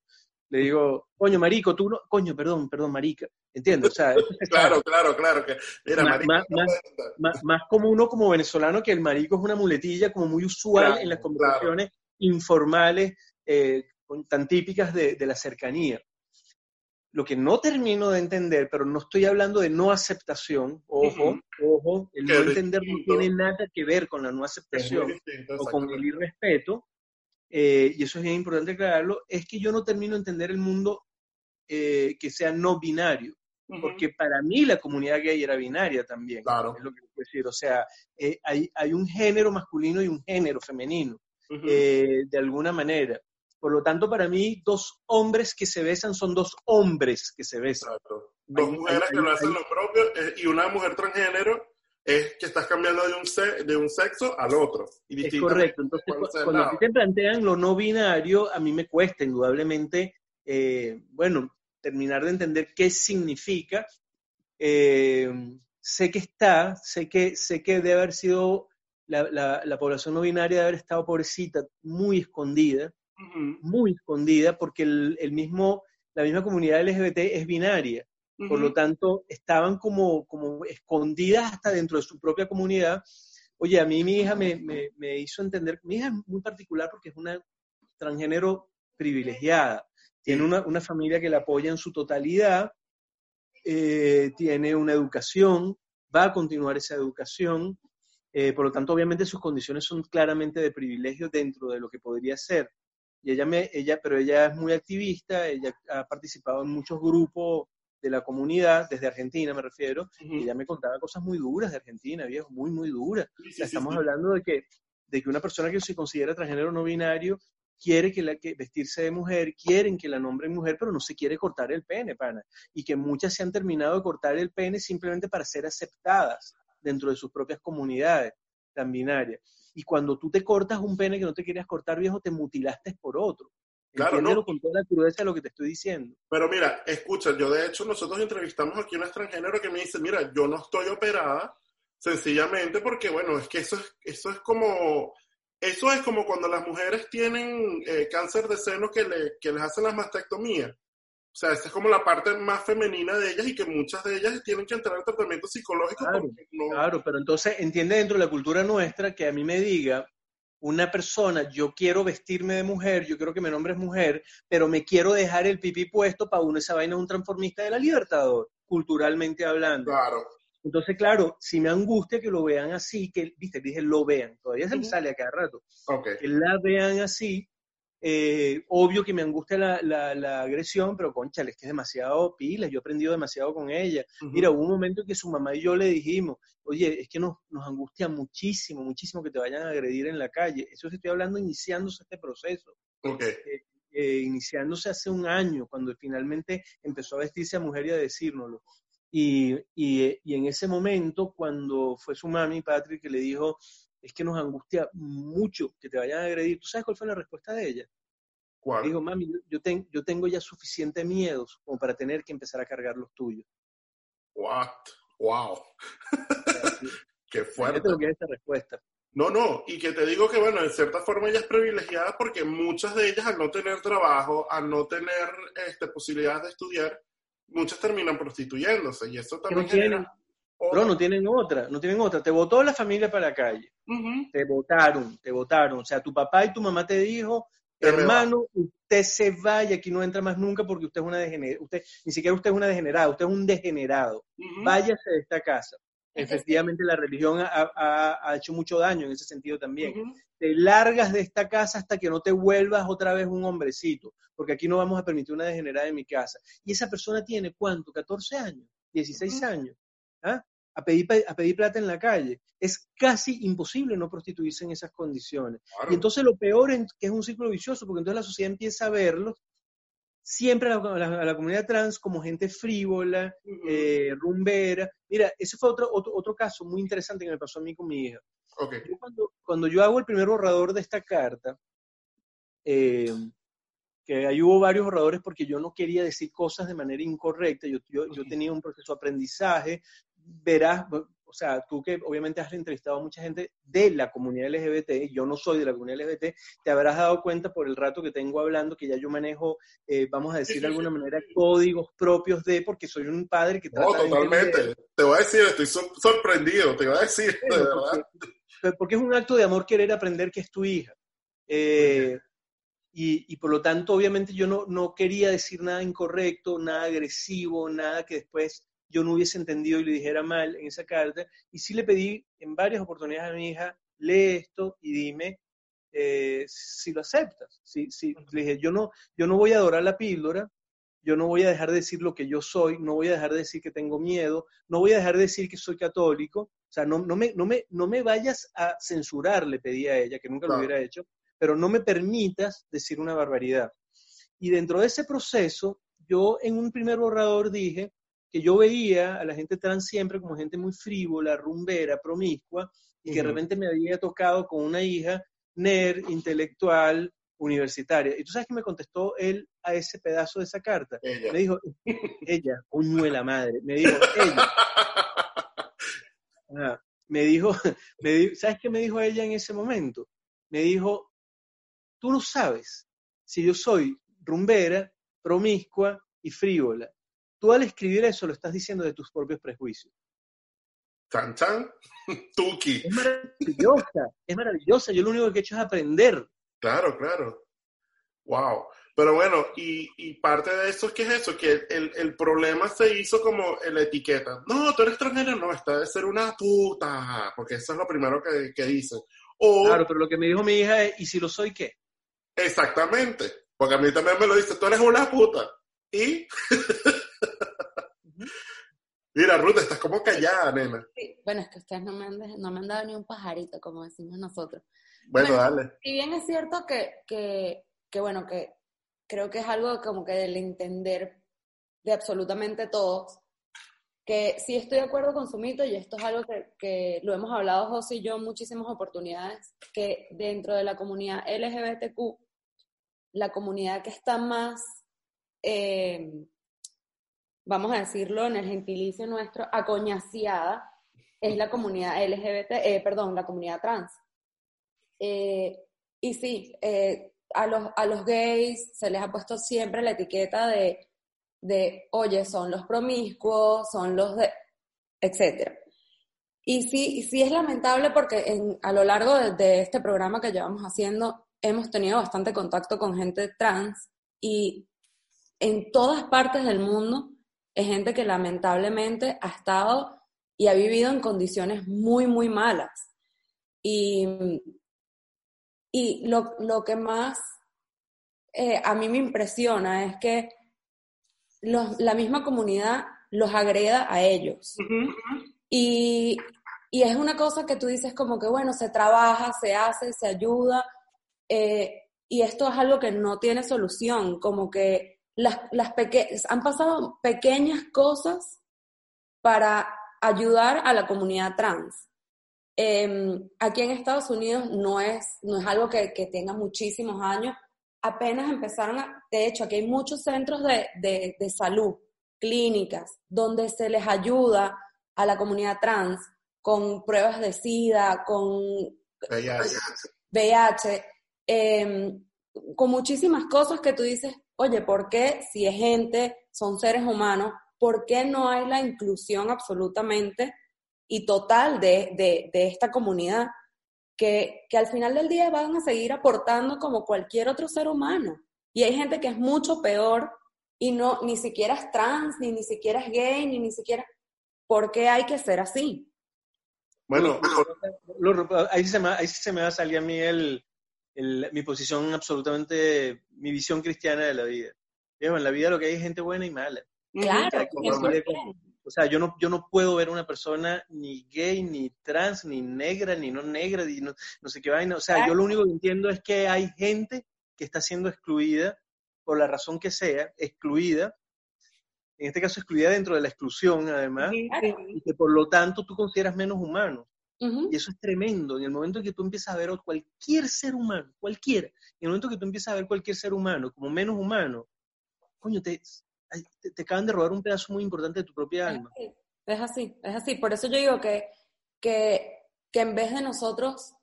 Le digo, coño, marico, tú no, coño, perdón, perdón, marica. ¿Entiendes? O sea, claro, claro, claro, que era más, marica, más, más, como uno como venezolano que el marico es una muletilla como muy usual Claro, en las conversaciones informales eh, tan típicas de, de la cercanía. Lo que no termino de entender, pero no estoy hablando de no aceptación, ojo, ojo, el no entender no tiene nada que ver con la no aceptación distinto, o con el irrespeto, eh, y eso es bien importante aclararlo, es que yo no termino de entender el mundo eh, que sea no binario, porque para mí la comunidad gay era binaria también, Claro. es lo que quiero decir, o sea, eh, hay, hay un género masculino y un género femenino, Ujú. eh, de alguna manera. Por lo tanto, para mí, dos hombres que se besan son dos hombres que se besan. Exacto. Dos Hay- mujeres hay- que lo hacen lo propio eh, y una mujer transgénero es que estás cambiando de un, se- de un sexo al otro. Y Es correcto. Entonces, cuando a ti te plantean lo no binario, a mí me cuesta indudablemente, eh, bueno, terminar de entender qué significa. Eh, sé que está, sé que, sé que debe haber sido la, la- la población no binaria, debe haber estado pobrecita, muy escondida, Ujú, muy escondida, porque el, el mismo, la misma comunidad LGBT es binaria. Por lo tanto, estaban como, como escondidas hasta dentro de su propia comunidad. Oye, a mí mi hija me, me- me hizo entender, mi hija es muy particular porque es una transgénero privilegiada. Tiene una, una familia que la apoya en su totalidad, eh, tiene una educación, va a continuar esa educación, eh, por lo tanto, obviamente sus condiciones son claramente de privilegio dentro de lo que podría ser. Y ella me, ella, pero ella es muy activista, ella ha participado en muchos grupos de la comunidad, desde Argentina me refiero, y ella me contaba cosas muy duras de Argentina, viejo, muy, muy duras. Sí, O sí, sea, sí, estamos sí. hablando de que, de que una persona que se considera transgénero no binario quiere que, la, que vestirse de mujer, quieren que la nombren mujer, pero no se quiere cortar el pene, pana. Y que muchas se han terminado de cortar el pene simplemente para ser aceptadas dentro de sus propias comunidades tan binarias. Y cuando tú te cortas un pene que no te querías cortar, viejo, te mutilaste por otro. Claro, Entiéndelo no. con toda la crudeza de lo que te estoy diciendo. Pero mira, escucha, yo de hecho nosotros entrevistamos aquí a una transgénero que me dice, mira, yo no estoy operada sencillamente porque, bueno, es que eso es, eso es como, eso es como cuando las mujeres tienen eh, cáncer de seno que, le, que les hacen las mastectomías. O sea, esa es como la parte más femenina de ellas y que muchas de ellas tienen que entrar en tratamiento psicológico Claro, no... Claro, pero entonces entiende dentro de la cultura nuestra que a mí me diga una persona, yo quiero vestirme de mujer, yo quiero que mi nombre es mujer, pero me quiero dejar el pipí puesto para uno esa vaina de un transformista de la Libertador, culturalmente hablando. Claro, Entonces, claro, si me angustia que lo vean así, que, viste, dije lo vean, todavía se me sale a cada rato, ok. que la vean así, eh, obvio que me angustia la, la, la agresión, pero conchale, es que es demasiado pila, yo he aprendido demasiado con ella. Mira, hubo un momento en que su mamá y yo le dijimos, oye, es que nos, nos angustia muchísimo, muchísimo que te vayan a agredir en la calle. Eso estoy hablando iniciándose este proceso, Ok, eh, iniciándose hace un año, cuando finalmente empezó a vestirse a mujer y a decírnoslo. Y, y, y en ese momento, cuando fue su mami, Patrick, que le dijo, es que nos angustia mucho que te vayan a agredir, ¿tú sabes cuál fue la respuesta de ella? ¿cuál? Dijo, mami, yo, ten- yo tengo ya suficiente miedos como para tener que empezar a cargar los tuyos. What? Wow, qué fuerte. lo que es esta respuesta. No, no, y que te digo que, bueno, en cierta forma ella es privilegiada porque muchas de ellas al no tener trabajo, al no tener este, posibilidades de estudiar, muchas terminan prostituyéndose y eso también genera... bro, no tienen otra, no tienen otra. Te votó la familia para la calle, te votaron, te votaron. O sea, tu papá y tu mamá te dijo, hermano, usted se vaya, aquí no entra más nunca porque usted es una degenerada. Usted, ni siquiera usted es una degenerada, usted es un degenerado. Váyase de esta casa. Efectivamente, la religión ha, hecho mucho daño en ese sentido también. Te largas de esta casa hasta que no te vuelvas otra vez un hombrecito, porque aquí no vamos a permitir una degenerada en mi casa. Y esa persona tiene, ¿cuánto? ¿14 años? ¿16 años? ¿Ah? A pedir, a pedir plata en la calle. Es casi imposible no prostituirse en esas condiciones. Y entonces lo peor es que es un ciclo vicioso, porque entonces la sociedad empieza a verlos siempre a la, comunidad trans como gente frívola, eh, rumbera. Mira, ese fue otro, otro, caso muy interesante que me pasó a mí con mi hija. cuando, yo hago el primer borrador de esta carta, eh, que ahí hubo varios borradores porque yo no quería decir cosas de manera incorrecta, yo, yo, yo tenía un proceso de aprendizaje, verás, o sea, tú que obviamente has entrevistado a mucha gente de la comunidad LGBT, yo no soy de la comunidad LGBT, te habrás dado cuenta por el rato que tengo hablando que ya yo manejo, eh, vamos a decir de alguna manera, códigos propios de, porque soy un padre que trata No, totalmente. te voy a decir, estoy sorprendido, te voy a decir, de verdad. Porque, es un acto de amor querer aprender que es tu hija. Eh, y, y, por lo tanto, obviamente yo no, no quería decir nada incorrecto, nada agresivo, nada que después yo no hubiese entendido y le dijera mal en esa carta. Y sí le pedí en varias oportunidades a mi hija, lee esto y dime eh, si lo aceptas. Si, si, le dije, yo no, yo no voy a adorar la píldora, yo no voy a dejar de decir lo que yo soy, no voy a dejar de decir que tengo miedo, no voy a dejar de decir que soy católico. O sea, no, no, me, no, me, no me vayas a censurar, le pedí a ella, que nunca lo hubiera hecho, pero no me permitas decir una barbaridad. Y dentro de ese proceso, yo en un primer borrador dije, que yo veía a la gente trans siempre como gente muy frívola, rumbera, promiscua, y que de repente me había tocado con una hija nerd, intelectual, universitaria. Y tú sabes que me contestó él a ese pedazo de esa carta. Me dijo, ella, la madre, me dijo, ella. me dijo, me ¿sabes qué me dijo ella en ese momento? Me dijo, tú no sabes si yo soy rumbera, promiscua y frívola. Tú al escribir eso lo estás diciendo de tus propios prejuicios. Chan, chan, tuki. Es maravillosa, es maravillosa. Yo lo único que he hecho es aprender. Claro, claro. Wow. Pero bueno, y, parte de eso, ¿qué es eso? Que el, problema se hizo como la etiqueta. No, tú eres extranjero, no, está de ser una puta, porque eso es lo primero que, que dicen. claro, pero lo que me dijo mi hija es, ¿y si lo soy qué? Exactamente, porque a mí también me lo dice, tú eres una puta. ¿Y? Mira, Ruth, estás como callada, nena. Bueno, es que ustedes no me, han, no me han dado ni un pajarito, como decimos nosotros. Bueno, dale. Si bien es cierto que, que, que, bueno, que creo que es algo como que del entender de absolutamente todos, que sí estoy de acuerdo con su mito y esto es algo que, que lo hemos hablado José y yo en muchísimas oportunidades, que dentro de la comunidad LGBTQ, la comunidad que está más eh, vamos a decirlo en el gentilicio nuestro, acoñaciada, es la comunidad LGBT, eh, perdón, la comunidad trans. Eh, y sí, a, los, a los gays se les ha puesto siempre la etiqueta de, de oye, son los promiscuos, son los de, etcétera. Y sí, sí es lamentable porque en, a lo largo de, de, este programa que llevamos haciendo hemos tenido bastante contacto con gente trans y en todas partes del mundo es gente que lamentablemente ha estado y ha vivido en condiciones muy, muy malas. Y, y lo, que más eh, a mí me impresiona es que la misma comunidad los agreda a ellos. y, es una cosa que tú dices como que, bueno, se trabaja, se hace, se ayuda, eh, y esto es algo que no tiene solución, como que las, las han pasado pequeñas cosas para ayudar a la comunidad trans. Em, aquí en Estados Unidos no es, no es algo que, que, tenga muchísimos años. Apenas empezaron, a, de hecho, aquí hay muchos centros de, de, de salud, clínicas, donde se les ayuda a la comunidad trans con pruebas de SIDA, con VIH, VIH em, con muchísimas cosas que tú dices, oye, ¿por qué si es gente, son seres humanos, por qué no hay la inclusión absolutamente y total de, esta comunidad? Que, que, al final del día van a seguir aportando como cualquier otro ser humano. Y hay gente que es mucho peor y no, ni siquiera es trans, ni ni siquiera es gay, ni ni siquiera... ¿Por qué hay que ser así? Bueno, ahí, se me, ahí se me va a salir a mí el, mi posición absolutamente, mi visión cristiana de la vida. en la vida lo que hay es gente buena y mala. Claro, o sea, yo no, yo no puedo ver una persona ni gay, ni trans, ni negra, ni no negra, ni no, sé qué vaina. O sea, yo lo único que entiendo es que hay gente que está siendo excluida, por la razón que sea, excluida, en este caso excluida dentro de la exclusión, además, y que por lo tanto tú consideras menos humano. Y eso es tremendo. En el momento en que tú empiezas a ver a cualquier ser humano, cualquiera, en el momento que tú empiezas a ver cualquier ser humano como menos humano, coño, te, te, acaban de robar un pedazo muy importante de tu propia alma. Es así, es así. Por eso yo digo que, que, que en vez de nosotros,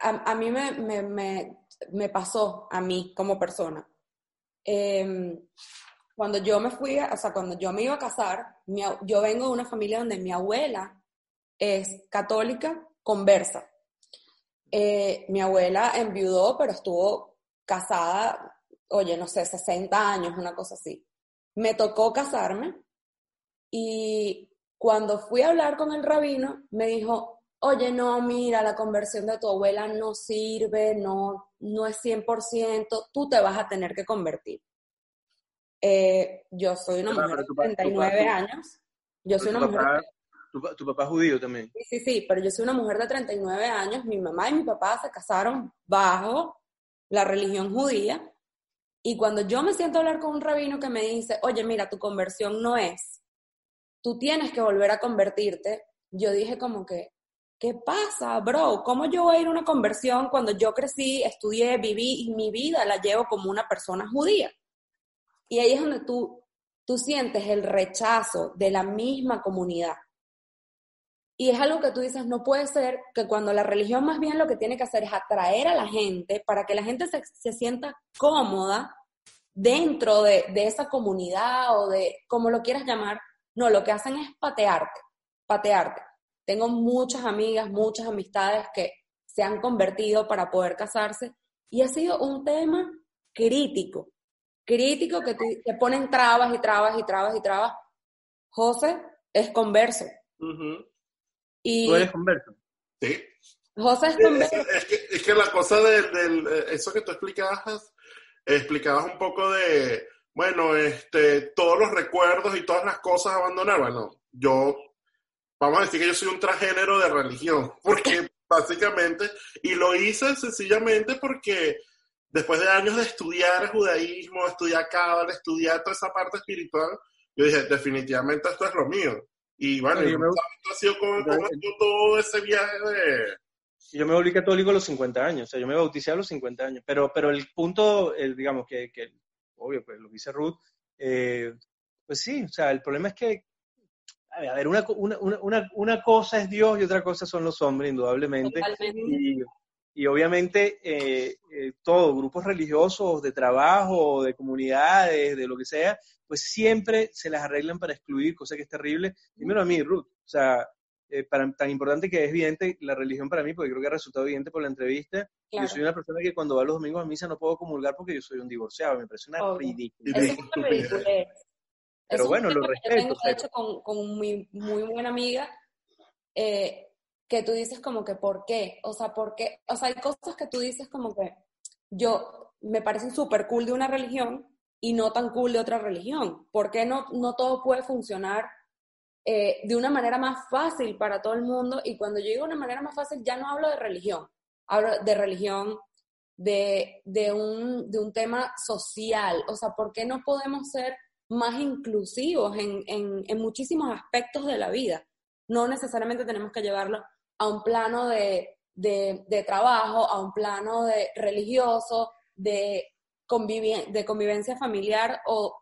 a, a mí me, me, me, me, pasó, a mí como persona, eh, cuando yo me fui, o sea, cuando yo me iba a casar, yo vengo de una familia donde mi abuela es católica, conversa. Eh, mi abuela enviudó, pero estuvo casada, oye, no sé, 60 años, una cosa así. Me tocó casarme y cuando fui a hablar con el rabino, me dijo, oye, no, mira, la conversión de tu abuela no sirve, no, no es 100%, tú te vas a tener que convertir. Eh, yo soy una mujer de 39 años. Yo soy una mujer. Tu, papá judío también. Sí, sí, sí, pero yo soy una mujer de 39 años. Mi mamá y mi papá se casaron bajo la religión judía. Y cuando yo me siento a hablar con un rabino que me dice, oye, mira, tu conversión no es, tú tienes que volver a convertirte, yo dije como que, ¿qué pasa, bro? ¿Cómo yo voy a ir a una conversión cuando yo crecí, estudié, viví y mi vida la llevo como una persona judía? Y ahí es donde tú, tú sientes el rechazo de la misma comunidad. Y es algo que tú dices, no puede ser que cuando la religión más bien lo que tiene que hacer es atraer a la gente para que la gente se, se sienta cómoda dentro de, de, esa comunidad o de, como lo quieras llamar, no, lo que hacen es patearte, patearte. Tengo muchas amigas, muchas amistades que se han convertido para poder casarse y ha sido un tema crítico, crítico que te, ponen trabas y trabas y trabas y trabas. José es converso. Y, ¿Tú eres converso? Sí. José es converso. Es, que, es que, la cosa de, eh, eso que tú explicabas, explicabas un poco de, bueno, este, todos los recuerdos y todas las cosas abandonar. Bueno, yo, vamos a decir que yo soy un transgénero de religión, porque básicamente, y lo hice sencillamente porque después de años de estudiar judaísmo, estudiar cábala, estudiar toda esa parte espiritual, yo dije, definitivamente esto es lo mío. Y bueno, yo me, ha sido como, todo ese viaje de... Yo me volví católico a los 50 años, o sea, yo me bauticé a los 50 años, pero, pero el punto, el, digamos, que, que, obvio, pues lo dice Ruth, eh, pues sí, o sea, el problema es que, a ver, una, una, una, una, cosa es Dios y otra cosa son los hombres, indudablemente. Y, y obviamente eh, eh, todo, grupos religiosos, de trabajo, de comunidades, de lo que sea, pues siempre se las arreglan para excluir, cosa que es terrible. Primero a mí, Ruth, o sea, eh, para, tan importante que es evidente la religión para mí, porque creo que ha resultado evidente por la entrevista, yo soy una persona que cuando va los domingos a misa no puedo comulgar porque yo soy un divorciado, me parece una ridícula. Pero bueno, lo respeto. Yo hecho con, con mi muy buena amiga, eh, que tú dices como que ¿por qué? O sea, ¿por qué? O sea, hay cosas que tú dices como que yo me parecen súper cool de una religión y no tan cool de otra religión. ¿Por qué no, no todo puede funcionar eh, de una manera más fácil para todo el mundo? Y cuando yo digo una manera más fácil, ya no hablo de religión, hablo de religión, de, de, un, de un tema social. O sea, ¿por qué no podemos ser más inclusivos en, en, en muchísimos aspectos de la vida? No necesariamente tenemos que llevarlo a un plano de, de, trabajo, a un plano de religioso, de, de convivencia familiar, o,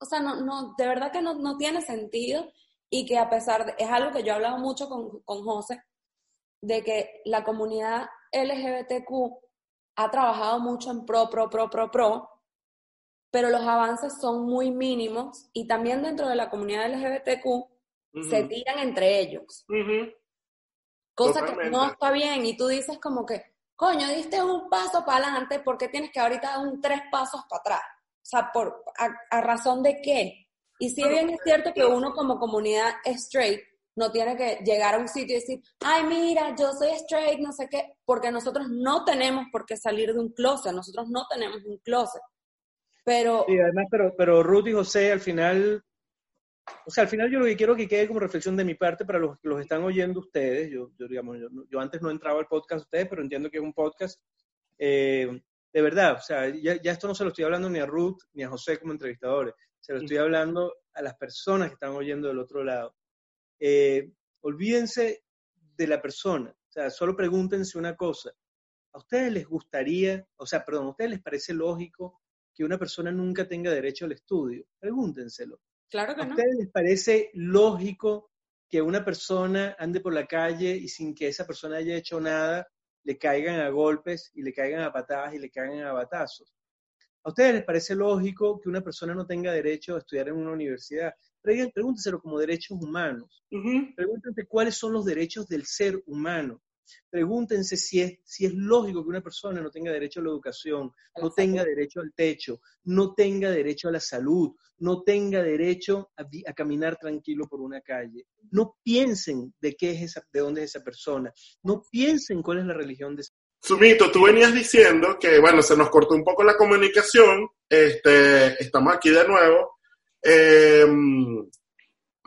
o sea, no, no, de verdad que no, no tiene sentido y que a pesar de, es algo que yo he hablado mucho con, con José, de que la comunidad LGBTQ ha trabajado mucho en pro, pro, pro, pro, pro, pero los avances son muy mínimos y también dentro de la comunidad LGBTQ se tiran entre ellos. Cosa que no está bien y tú dices como que, coño, diste un paso para adelante, ¿por qué tienes que ahorita dar un tres pasos para atrás? O sea, por, a, razón de qué? Y si bien es cierto que uno como comunidad straight no tiene que llegar a un sitio y decir, ay, mira, yo soy straight, no sé qué, porque nosotros no tenemos por qué salir de un closet, nosotros no tenemos un closet. Pero... Sí, además, pero, pero Ruth y José al final, o sea, al final yo lo que quiero que quede como reflexión de mi parte para los que los están oyendo ustedes, yo, yo digamos, yo, antes no entraba al podcast de ustedes, pero entiendo que es un podcast, eh, de verdad, o sea, ya, ya, esto no se lo estoy hablando ni a Ruth ni a José como entrevistadores, se lo estoy hablando a las personas que están oyendo del otro lado. Eh, olvídense de la persona, o sea, solo pregúntense una cosa. ¿A ustedes les gustaría, o sea, perdón, ¿a ustedes les parece lógico que una persona nunca tenga derecho al estudio? Pregúntenselo. Claro que ¿A ustedes les parece lógico que una persona ande por la calle y sin que esa persona haya hecho nada, le caigan a golpes y le caigan a patadas y le caigan a batazos? ¿A ustedes les parece lógico que una persona no tenga derecho a estudiar en una universidad? Pregúntenselo como derechos humanos. Pregúntense cuáles son los derechos del ser humano. Pregúntense si es, si es lógico que una persona no tenga derecho a la educación, no tenga derecho al techo, no tenga derecho a la salud, no tenga derecho a, caminar tranquilo por una calle. No piensen de qué es esa, de dónde es esa persona. No piensen cuál es la religión de esa Sumito, tú venías diciendo que, bueno, se nos cortó un poco la comunicación, este, estamos aquí de nuevo. Em,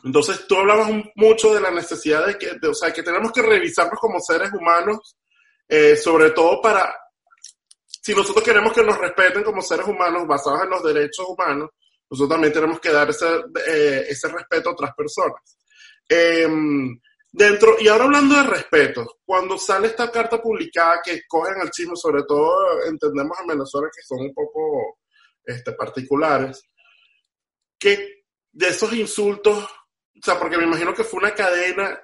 entonces, tú hablabas mucho de la necesidad de que, o sea, que tenemos que revisarnos como seres humanos, eh, sobre todo para, si nosotros queremos que nos respeten como seres humanos basados en los derechos humanos, nosotros también tenemos que dar ese, eh, ese respeto a otras personas. Em, Dentro, y ahora hablando de respeto, cuando sale esta carta publicada que cogen al chisme, sobre todo entendemos en Venezuela que son un poco este, particulares, que de esos insultos, o sea, porque me imagino que fue una cadena,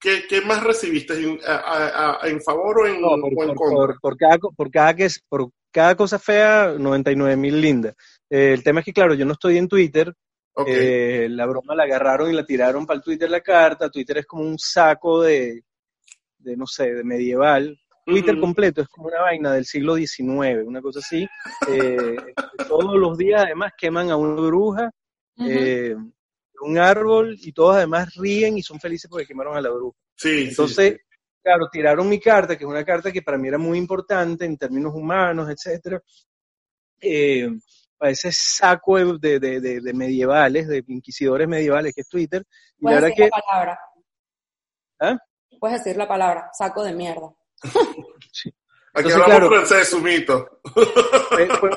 ¿qué, qué más recibiste? ¿En, favor o en, por, contra? Por, cada, por, cada, por cada cosa fea, 99 mil lindas. Eh, el tema es que, claro, yo no estoy en Twitter, eh, la broma la agarraron y la tiraron para el Twitter la carta. Twitter es como un saco de, de no sé, de medieval. Twitter completo es como una vaina del siglo XIX, una cosa así. Eh, todos los días además queman a una bruja, eh, un árbol y todos además ríen y son felices porque quemaron a la bruja. Sí, Entonces, claro, tiraron mi carta, que es una carta que para mí era muy importante en términos humanos, etcétera. Eh, a ese saco de, de, de, medievales, de inquisidores medievales que es Twitter. Y Puedes decir que... la palabra. ¿Ah? Puedes decir la palabra, saco de mierda. sí. Aquí hablamos claro, francés, sumito. Fue, fue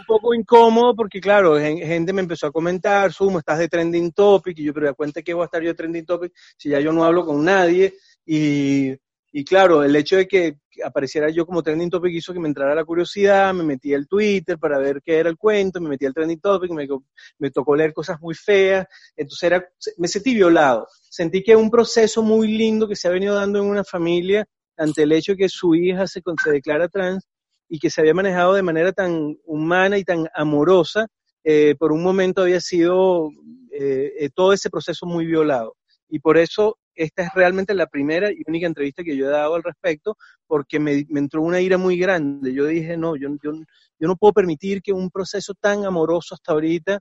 un poco incómodo porque, claro, gente me empezó a comentar, Sumo, estás de trending topic, y yo, pero ya cuenta que voy a estar yo de trending topic si ya yo no hablo con nadie, y y claro, el hecho de que apareciera yo como trending topic hizo que me entrara la curiosidad, me metí al Twitter para ver qué era el cuento, me metí al trending topic, me, me tocó leer cosas muy feas, entonces era, me sentí violado. Sentí que un proceso muy lindo que se ha venido dando en una familia ante el hecho de que su hija se, se declara trans y que se había manejado de manera tan humana y tan amorosa, eh, por un momento había sido eh, eh, todo ese proceso muy violado. Y por eso esta es realmente la primera y única entrevista que yo he dado al respecto, porque me, entró una ira muy grande. Yo dije, no, yo, no puedo permitir que un proceso tan amoroso hasta ahorita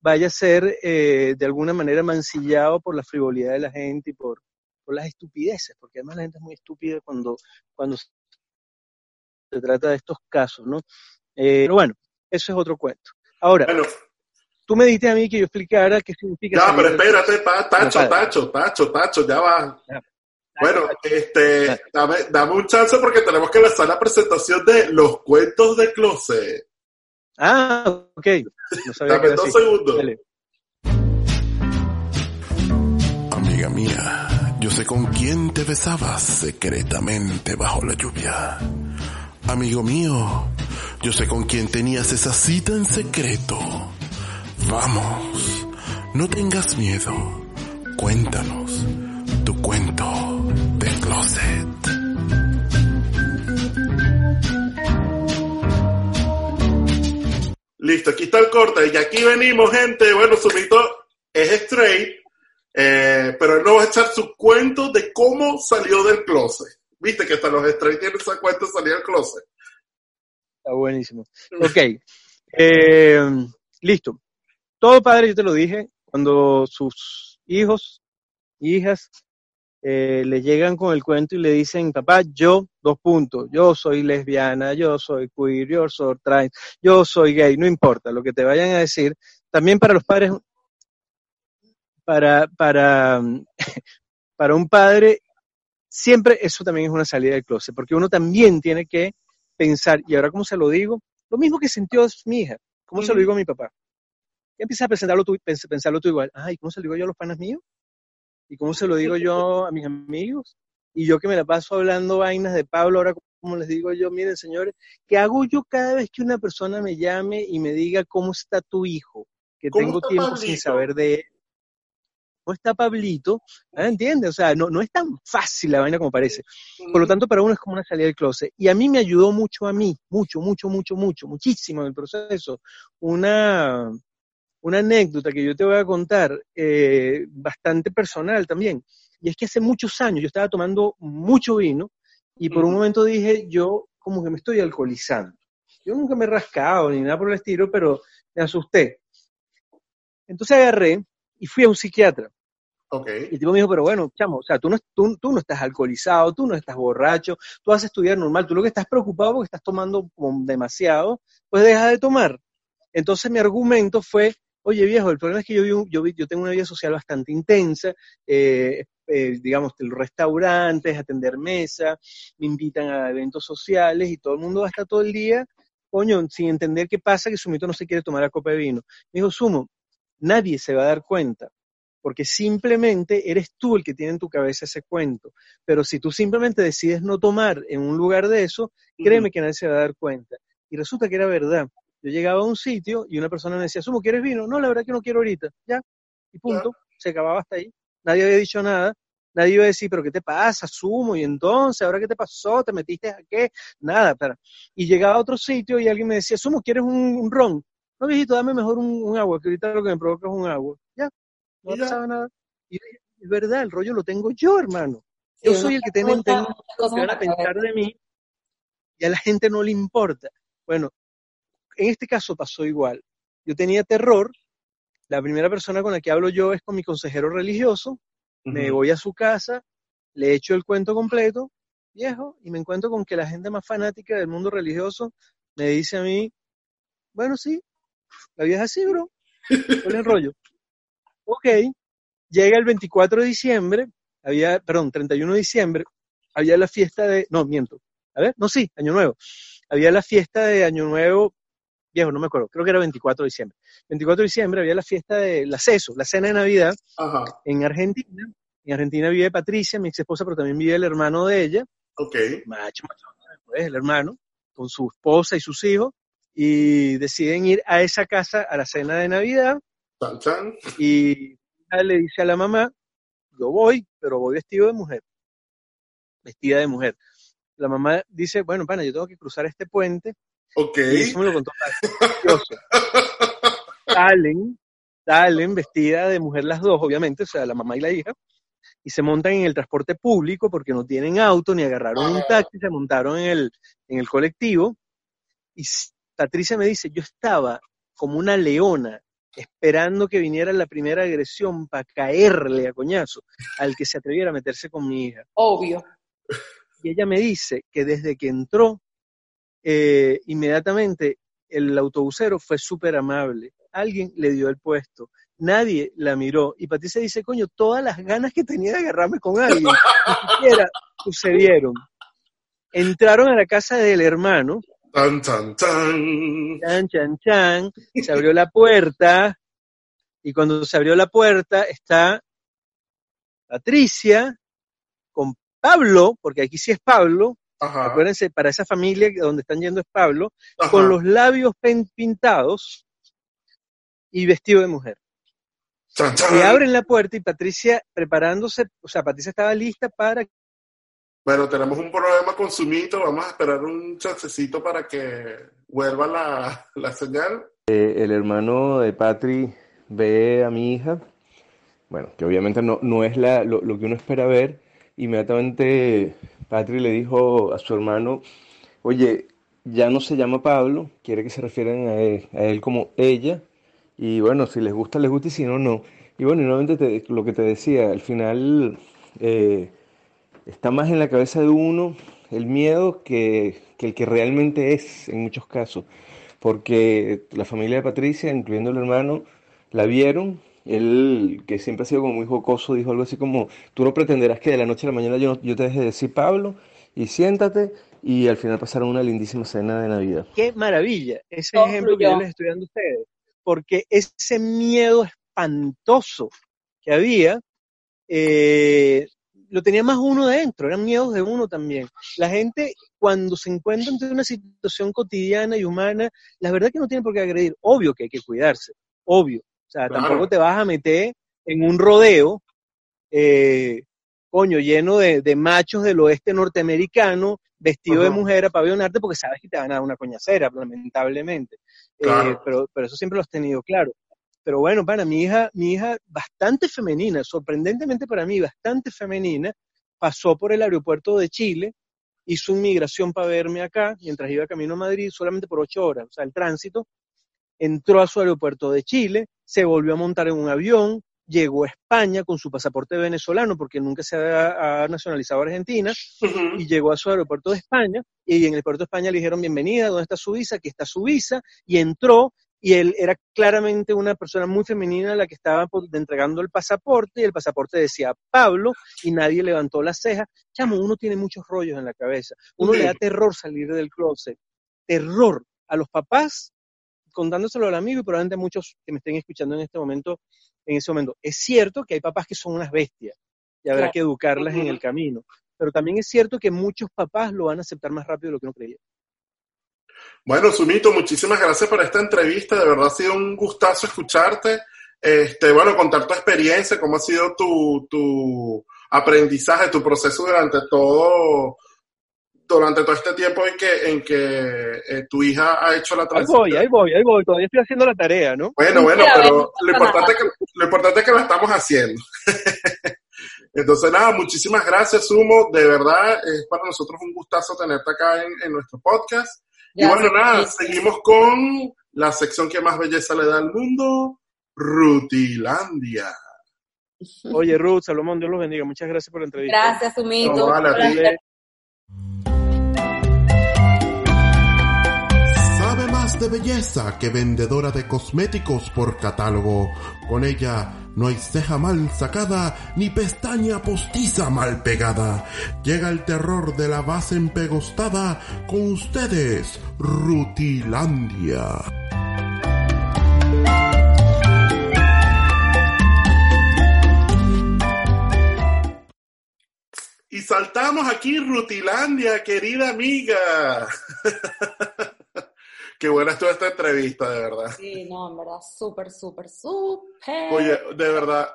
vaya a ser eh, de alguna manera mancillado por la frivolidad de la gente y por, por las estupideces, porque además la gente es muy estúpida cuando, cuando se trata de estos casos, ¿no? Eh, pero bueno, eso es otro cuento. Ahora, Tú me dijiste a mí que yo explicara qué significa. Ya, pero espérate, Tacho, Tacho, Tacho, Tacho, ya va. Bueno, este, dame, dame, un chance porque tenemos que lanzar la presentación de los cuentos de closet. Ah, ok. No sabía dame dos segundos. Amiga mía, yo sé con quién te besabas secretamente bajo la lluvia. Amigo mío, yo sé con quién tenías esa cita en secreto Vamos, no tengas miedo. Cuéntanos tu cuento de closet. Listo, aquí está el corte. Y aquí venimos, gente. Bueno, Sumito es straight, eh, pero él nos va a echar su cuento de cómo salió del closet. Viste que hasta los straight tienen esa cuenta de salir del closet. Está buenísimo. Ok. Eh, listo. Todo padre, yo te lo dije, cuando sus hijos hijas, eh, le llegan con el cuento y le dicen, papá, yo, dos puntos, yo soy lesbiana, yo soy queer, yo soy trans, yo soy gay, no importa lo que te vayan a decir. También para los padres, para, para, para un padre, siempre eso también es una salida del closet, porque uno también tiene que pensar, y ahora cómo se lo digo, lo mismo que sintió mi hija, ¿cómo se lo digo a mi papá? Y empieza a presentarlo tú, pensarlo tú igual, ay, ¿cómo se lo digo yo a los panas míos? ¿Y cómo se lo digo yo a mis amigos? Y yo que me la paso hablando vainas de Pablo, ahora como les digo yo, miren señores, ¿qué hago yo cada vez que una persona me llame y me diga cómo está tu hijo? Que tengo tiempo sin saber de él. ¿Cómo está Pablito? ¿Ah, ¿Entiendes? O sea, no, no es tan fácil la vaina como parece. Por lo tanto, para uno es como una salida del closet. Y a mí me ayudó mucho, a mí, mucho, mucho, mucho, mucho, muchísimo en el proceso, una, una anécdota que yo te voy a contar, eh, bastante personal también. Y es que hace muchos años yo estaba tomando mucho vino y por un momento dije, yo como que me estoy alcoholizando. Yo nunca me he rascado ni nada por el estilo, pero me asusté. Entonces agarré y fui a un psiquiatra. Okay. Y el tipo me dijo, pero bueno, chamo, o sea, tú no, tú, tú no estás alcoholizado, tú no estás borracho, tú vas a estudiar normal, tú lo que estás preocupado porque estás tomando demasiado, pues deja de tomar. Entonces mi argumento fue, oye viejo, el problema es que yo, yo, yo tengo una vida social bastante intensa, eh, eh, digamos, los restaurantes, atender mesa, me invitan a eventos sociales y todo el mundo va a estar todo el día, coño, sin entender qué pasa, que Sumito no se quiere tomar la copa de vino. Me dijo, Sumo, nadie se va a dar cuenta, porque simplemente eres tú el que tiene en tu cabeza ese cuento. Pero si tú simplemente decides no tomar en un lugar de eso, créeme que nadie se va a dar cuenta. Y resulta que era verdad. Yo llegaba a un sitio y una persona me decía, Sumo, ¿quieres vino? No, la verdad que no quiero ahorita. Ya, y punto. Se acababa hasta ahí. Nadie había dicho nada. Nadie iba a decir, pero ¿qué te pasa, Sumo? Y entonces, ¿ahora qué te pasó? ¿Te metiste a qué? Nada. Pero... Y llegaba a otro sitio y alguien me decía, Sumo, ¿quieres un, ron? No, viejito, dame mejor un, agua, que ahorita lo que me provoca es un agua. Ya, no pasaba nada. Y es verdad, el rollo lo tengo yo, hermano. Yo soy el que tiene que van a pensar de mí y a la gente no le importa. Bueno, en este caso pasó igual. Yo tenía terror, la primera persona con la que hablo yo es con mi consejero religioso, me voy a su casa, le echo el cuento completo, viejo, y me encuentro con que la gente más fanática del mundo religioso me dice a mí, bueno, sí, la vida es así, bro, con el rollo. Ok, llega el 24 de diciembre, había, perdón, 31 de diciembre, había la fiesta de, no, miento, a ver, no, sí, Año Nuevo. Había la fiesta de Año Nuevo viejo, no me acuerdo, creo que era 24 de diciembre. 24 de diciembre había la fiesta de la CESO, la cena de Navidad, en Argentina. En Argentina vive Patricia, mi ex esposa, pero también vive el hermano de ella. Ok. Macho, macho, pues, el hermano, con su esposa y sus hijos, y deciden ir a esa casa a la cena de Navidad. Y le dice a la mamá, yo voy, pero voy vestido de mujer. Vestida de mujer. La mamá dice, bueno, pana, yo tengo que cruzar este puente Ok. y eso me lo contó. Salen, salen vestida de mujer las dos, obviamente, o sea, la mamá y la hija, y se montan en el transporte público porque no tienen auto ni agarraron un taxi, se montaron en el, en el colectivo. Y Patricia me dice, yo estaba como una leona esperando que viniera la primera agresión para caerle a coñazo al que se atreviera a meterse con mi hija. Obvio. Y ella me dice que desde que entró eh, inmediatamente el autobusero fue súper amable. Alguien le dio el puesto. Nadie la miró. Y Patricia dice, coño, todas las ganas que tenía de agarrarme con alguien, ni siquiera sucedieron. Entraron a la casa del hermano. Tan, tan, tan. Chan, chan, chan. Se abrió la puerta. Y cuando se abrió la puerta está Patricia con Pablo, porque aquí sí es Pablo, Ajá. acuérdense, para esa familia donde están yendo es Pablo, Ajá. con los labios pintados y vestido de mujer. Chan, chan. Le abren la puerta y Patricia preparándose, o sea, Patricia estaba lista para... Bueno, tenemos un problema con Sumito. Vamos a esperar un chancecito para que vuelva la, la señal. Eh, el hermano de Patri ve a mi hija, bueno, que obviamente no, no es la, lo, lo que uno espera ver. Inmediatamente Patri le dijo a su hermano, oye, ya no se llama Pablo, quiere que se refieran a él, a él como ella. Y bueno, si les gusta, les gusta y si no, no. Y bueno, y nuevamente lo que te decía, al final eh, está más en la cabeza de uno el miedo que, que, el que realmente es en muchos casos. Porque la familia de Patricia, incluyendo el hermano, la vieron. Él, que siempre ha sido como muy jocoso, dijo algo así como, tú no pretenderás que de la noche a la mañana yo, yo te deje de decir Pablo y siéntate. Y al final pasaron una lindísima cena de Navidad. Qué maravilla ese ejemplo que yo les estoy dando a ustedes. Porque ese miedo espantoso que había, eh, lo tenía más uno dentro, eran miedos de uno también. La gente, cuando se encuentra ante una situación cotidiana y humana, la verdad que no tiene por qué agredir. Obvio que hay que cuidarse, obvio. O sea, tampoco te vas a meter en un rodeo, eh, coño, lleno de, machos del oeste norteamericano, vestido de mujer a pabellonarte, porque sabes que te van a dar una coñacera, lamentablemente. Eh, pero, pero eso siempre lo has tenido claro. Pero bueno, para mi hija, mi hija bastante femenina, sorprendentemente para mí, bastante femenina, pasó por el aeropuerto de Chile, hizo inmigración para verme acá, mientras iba camino a Madrid, solamente por ocho horas, o sea, el tránsito, entró a su aeropuerto de Chile, se volvió a montar en un avión, llegó a España con su pasaporte venezolano, porque nunca se ha, nacionalizado Argentina, y llegó a su aeropuerto de España, y en el aeropuerto de España le dijeron bienvenida, ¿dónde está su visa? Aquí está su visa, y entró, y él era claramente una persona muy femenina la que estaba entregando el pasaporte y el pasaporte decía Pablo y nadie levantó la ceja. Chamo, uno tiene muchos rollos en la cabeza. Uno le da terror salir del closet. Terror a los papás contándoselo al amigo y probablemente a muchos que me estén escuchando en este momento, en ese momento. Es cierto que hay papás que son unas bestias y habrá que educarlas en el camino, pero también es cierto que muchos papás lo van a aceptar más rápido de lo que uno creía. Bueno, Sumito, muchísimas gracias por esta entrevista. De verdad ha sido un gustazo escucharte. Este, bueno, contar tu experiencia, cómo ha sido tu, tu aprendizaje, tu proceso durante todo, durante todo este tiempo en que, en que eh, tu hija ha hecho la transición. Ahí voy, ahí voy, ahí voy. Todavía estoy haciendo la tarea, ¿no? Bueno, bueno, pero lo importante, es que, lo importante es que lo estamos haciendo. Entonces, nada, muchísimas gracias, Sumo. De verdad, es para nosotros un gustazo tenerte acá en, en nuestro podcast y bueno, nada, seguimos con la sección que más belleza le da al mundo, Rutilandia. Oye, Ruth, Salomón, Dios los bendiga. Muchas gracias por la entrevista. Gracias, Sumito. Sabe de belleza que vendedora de cosméticos por catálogo. Con ella no hay ceja mal sacada, ni pestaña postiza mal pegada. Llega el terror de la base empegostada con ustedes, Rutilandia. Y saltamos aquí, Rutilandia, querida amiga. Qué buena estuvo esta entrevista, de verdad. Sí, no, en verdad, súper, súper, súper. Oye, de verdad,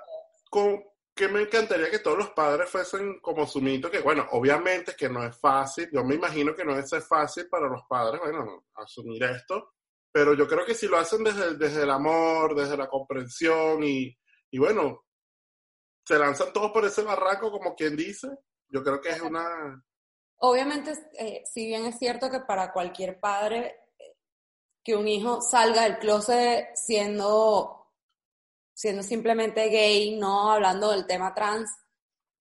con, que me encantaría que todos los padres fuesen como su mito, que bueno, obviamente que no es fácil, yo me imagino que no es fácil para los padres, bueno, asumir esto, pero yo creo que si lo hacen desde, desde el amor, desde la comprensión y, y bueno, se lanzan todos por ese barranco como quien dice, yo creo que es una... Obviamente, eh, si bien es cierto que para cualquier padre que un hijo salga del closet siendo, siendo simplemente gay, no hablando del tema trans,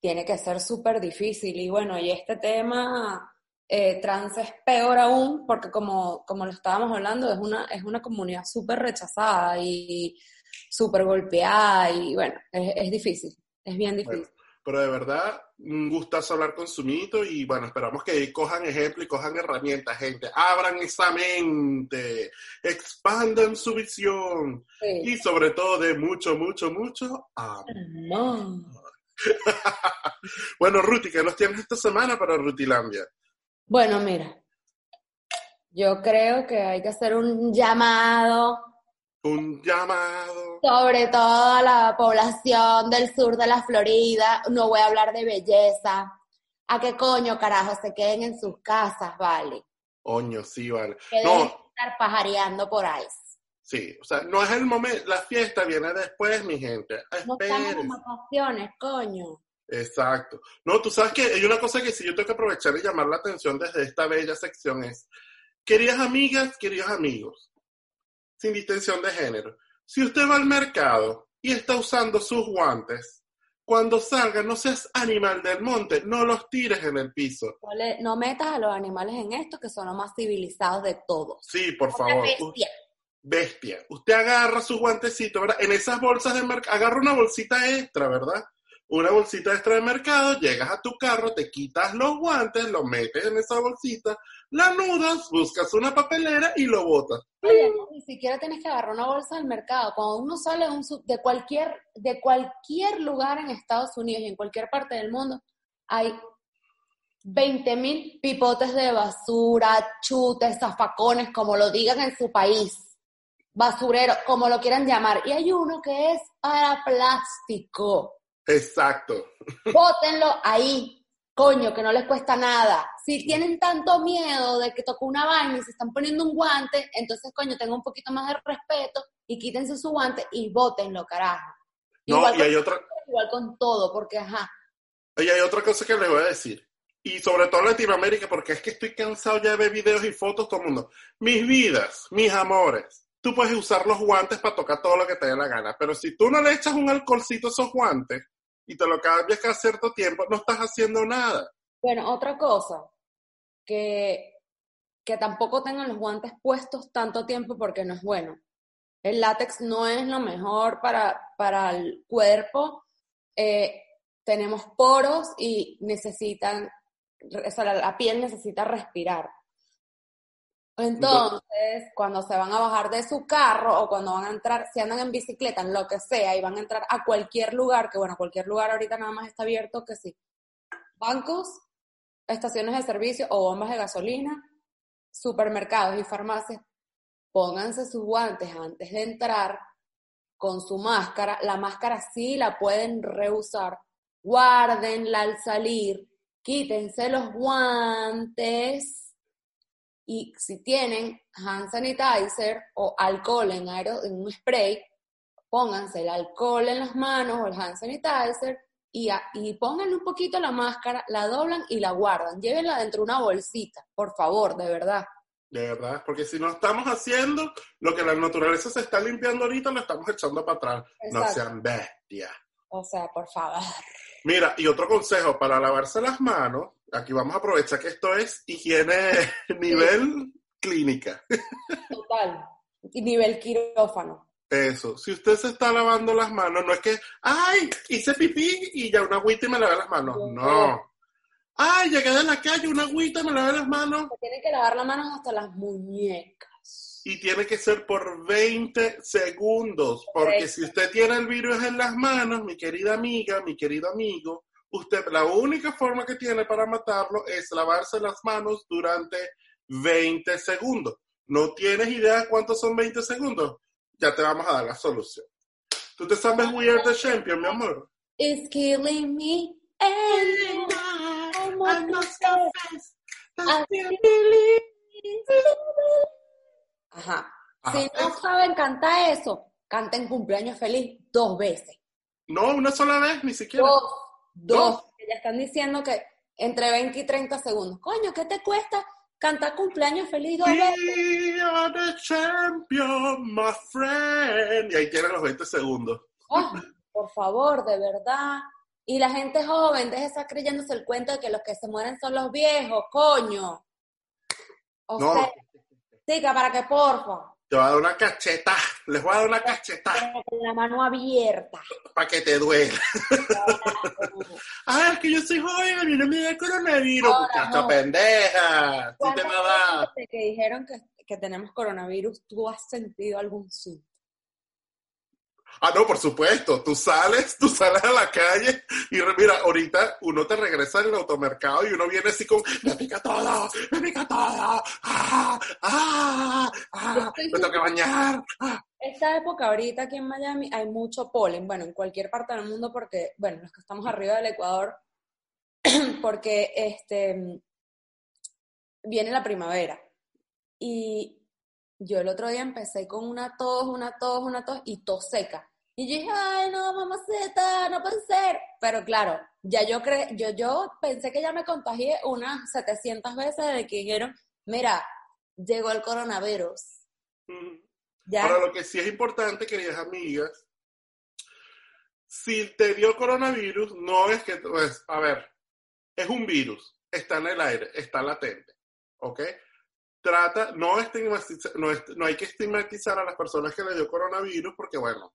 tiene que ser súper difícil. Y bueno, y este tema eh, trans es peor aún porque como, como lo estábamos hablando, es una, es una comunidad súper rechazada y súper golpeada y bueno, es, difícil, es bien difícil pero de verdad, un gustazo hablar con Sumito y bueno, esperamos que cojan ejemplo y cojan herramientas, gente. Abran esa mente, expandan su visión y sobre todo de mucho, mucho, mucho amor. bueno, Ruti, ¿qué nos tienes esta semana para Rutilandia? Bueno, mira, yo creo que hay que hacer un llamado un llamado. Sobre todo a la población del sur de la Florida, no voy a hablar de belleza. ¿A qué coño, carajo, se queden en sus casas, vale? Coño, sí, vale. Que no. estar pajareando por ahí. Sí, o sea, no es el momento, la fiesta viene después, mi gente. No estamos en vacaciones, coño. Exacto. No, tú sabes que hay una cosa que sí yo tengo que aprovechar y llamar la atención desde esta bella sección es, queridas amigas, queridos amigos, sin distinción de género. Si usted va al mercado y está usando sus guantes, cuando salga no seas animal del monte, no los tires en el piso. No, le- no metas a los animales en esto, que son los más civilizados de todos. Sí, por Una favor. bestia. bestia. Usted agarra sus guantecitos, ¿verdad? En esas bolsas de mercado, agarra una bolsita extra, ¿verdad? Una bolsita extra de mercado, llegas a tu carro, te quitas los guantes, los metes en esa bolsita, la nudas, buscas una papelera y lo botas. Oye, ni siquiera tienes que agarrar una bolsa del mercado. Cuando uno sale de, un de cualquier, de cualquier lugar en Estados Unidos y en cualquier parte del mundo, hay 20 mil pipotes de basura, chutes, zafacones, como lo digan en su país. Basurero, como lo quieran llamar. Y hay uno que es para plástico. Exacto. Bótenlo ahí, coño, que no les cuesta nada. Si tienen tanto miedo de que tocó una vaina y se están poniendo un guante, entonces, coño, tengan un poquito más de respeto y quítense su guante y bótenlo, carajo. No, igual, y hay otra, igual con todo, porque, ajá, y hay otra cosa que les voy a decir. Y sobre todo Latinoamérica, porque es que estoy cansado ya de ver videos y fotos todo el mundo. Mis vidas, mis amores. Tú puedes usar los guantes para tocar todo lo que te dé la gana, pero si tú no le echas un alcoholcito a esos guantes y te lo cambias cada cierto tiempo, no estás haciendo nada. Bueno, otra cosa, que, que tampoco tengan los guantes puestos tanto tiempo porque no es bueno. El látex no es lo mejor para, para el cuerpo. Eh, tenemos poros y necesitan, o sea, la, piel necesita respirar. Entonces, cuando se van a bajar de su carro o cuando van a entrar, si andan en bicicleta, en lo que sea, y van a entrar a cualquier lugar, que bueno, cualquier lugar ahorita nada más está abierto, que sí. Bancos, estaciones de servicio o bombas de gasolina, supermercados y farmacias, pónganse sus guantes antes de entrar con su máscara. La máscara sí la pueden reusar. Guárdenla al salir, quítense los guantes y si tienen hand sanitizer o alcohol en, aero, en un spray, pónganse el alcohol en las manos o el hand sanitizer y, a- y pónganle un poquito la máscara, la doblan y la guardan. Llévenla dentro de una bolsita, por favor, de verdad. De verdad, porque si no estamos haciendo lo que la naturaleza se está limpiando ahorita, lo estamos echando para atrás. No sean bestias. O sea, por favor. Mira, y otro consejo para lavarse las manos, aquí vamos a aprovechar que esto es higiene nivel clínica. Total. Y nivel quirófano. Eso, si usted se está lavando las manos, no es que, ay, hice pipí y ya una agüita y me lavé las manos. No. Ay, llegué de la calle, una agüita y me lavé las manos. Se tienen que lavar las manos hasta las muñecas. Y tiene que ser por 20 segundos, porque si usted tiene el virus en las manos, mi querida amiga, mi querido amigo, usted la única forma que tiene para matarlo es lavarse las manos durante 20 segundos. ¿No tienes idea cuántos son 20 segundos? Ya te vamos a dar la solución. ¿Tú te sabes We Are the Champion, mi amor? It's killing me. and I must confess, I Ajá. Si no saben cantar eso, canten cumpleaños feliz dos veces. No, una sola vez, ni siquiera. Dos. Dos. Dos. Ya están diciendo que entre 20 y 30 segundos. Coño, ¿qué te cuesta cantar cumpleaños feliz dos veces? We are the champion, my friend. Y ahí tienen los 20 segundos. Oh, por favor, de verdad. Y la gente joven, deje de estar creyéndose el cuento de que los que se mueren son los viejos, coño. O No. sea, chica, para que porfa, Te voy a dar una cacheta. Les voy a dar una cacheta con la mano abierta. para que te duela. Ah, es que yo soy joven, mí no me da coronavirus. Ahora no. pendeja. Sí te ¿Cuántas veces desde que dijeron que, que tenemos coronavirus, tú has sentido algún síntoma? Ah, no, por supuesto. Tú sales, tú sales a la calle y mira, ahorita uno te regresa al automercado y uno viene así con, me pica todo, me pica todo, ah, ah, ah, me tengo que bañar. ah". Esta época ahorita aquí en Miami hay mucho polen, bueno, en cualquier parte del mundo porque, bueno, los que estamos arriba del Ecuador, porque este viene la primavera. Y yo el otro día empecé con una tos, una tos, una tos y tos seca. Y yo dije, ay, no, mamacita, no puede ser. Pero claro, ya yo cre yo, yo pensé que ya me contagié unas 700 veces de que dijeron, mira, llegó el coronavirus. Mm. Ya. Ahora, lo que sí es importante, queridas amigas, si te dio coronavirus, no es que, pues, a ver, es un virus, está en el aire, está latente, ¿ok? Trata, no, hay que estigmatizar a las personas que le dio coronavirus porque, bueno,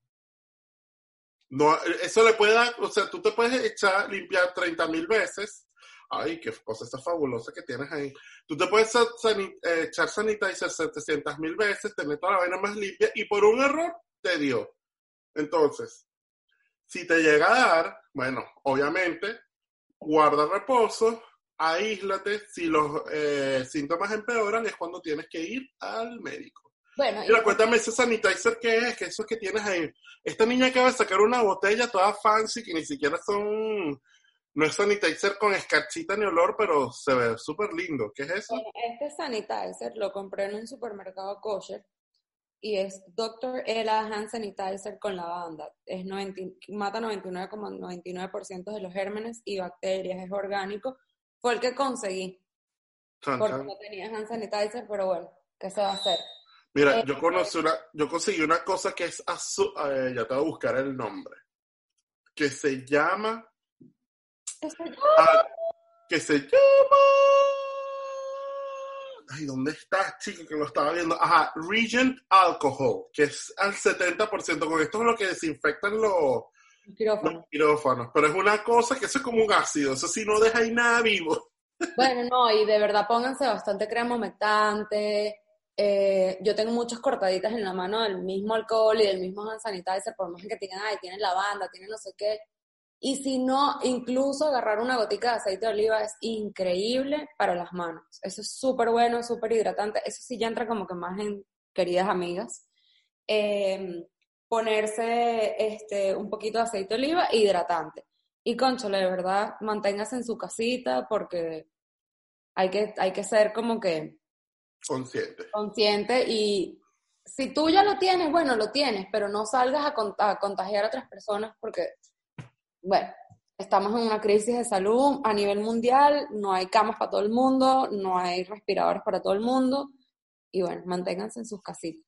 no, eso le puede dar, o sea, tú te puedes echar, limpiar 30 mil veces. Ay, qué cosa esta fabulosa que tienes ahí. Tú te puedes eh, echar sanitizer 700 mil veces, tener toda la vaina más limpia y por un error te dio. Entonces, si te llega a dar, bueno, obviamente, guarda reposo, aíslate. Si los eh, síntomas empeoran, es cuando tienes que ir al médico. Bueno, Mira, cuéntame ese sanitizer que es, que eso que tienes ahí. Esta niña acaba de sacar una botella toda fancy que ni siquiera son, no es sanitizer con escarchita ni olor, pero se ve súper lindo. ¿Qué es eso? Este sanitizer lo compré en un supermercado kosher y es Dr. Ella Hand Sanitizer con lavanda. Es 90, mata 99,99% de los gérmenes y bacterias, es orgánico. Fue el que conseguí. porque no tenía hand sanitizer, pero bueno, ¿qué se va a hacer? Mira, eh, yo conocí una, yo conseguí una cosa que es azul, eh, ya te voy a buscar el nombre, que se llama, ah, que se llama, ay, ¿dónde está, chico, que lo estaba viendo? Ajá, Regent Alcohol, que es al 70%, con esto es lo que desinfectan los, quirófanos. pero es una cosa que eso es como un ácido, eso sí no deja ahí nada vivo. Bueno, no, y de verdad pónganse bastante crema humectante, eh, yo tengo muchas cortaditas en la mano del mismo alcohol y del mismo hand sanitizer, por más que tengan, ay, tienen lavanda, tienen no sé qué. Y si no, incluso agarrar una gotica de aceite de oliva es increíble para las manos. Eso es súper bueno, súper hidratante. Eso sí ya entra como que más en queridas amigas. Em, ponerse este, un poquito de aceite de oliva e hidratante. Y conchole, de verdad, manténgase en su casita porque hay que, hay que ser como que Consciente. Consciente y si tú ya lo tienes, bueno, lo tienes, pero no salgas a, contagiar a otras personas porque, bueno, estamos en una crisis de salud a nivel mundial, no hay camas para todo el mundo, no hay respiradores para todo el mundo y bueno, manténganse en sus casitas.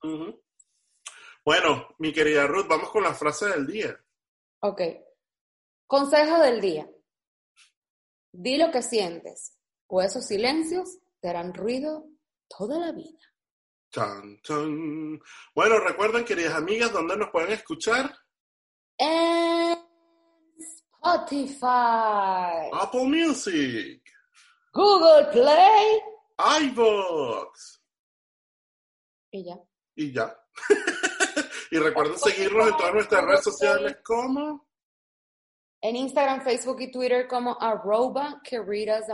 Bueno, mi querida Ruth, vamos con la frase del día. Ok. Consejo del día. Di lo que sientes, o esos silencios te harán ruido toda la vida. Bueno, recuerden, queridas amigas, ¿dónde nos pueden escuchar? En Spotify. Apple Music. Google Play. iVoox. Y ya. Y ya. y recuerden seguirnos en todas nuestras redes sociales como... En Instagram, Facebook y Twitter como arroba queridas.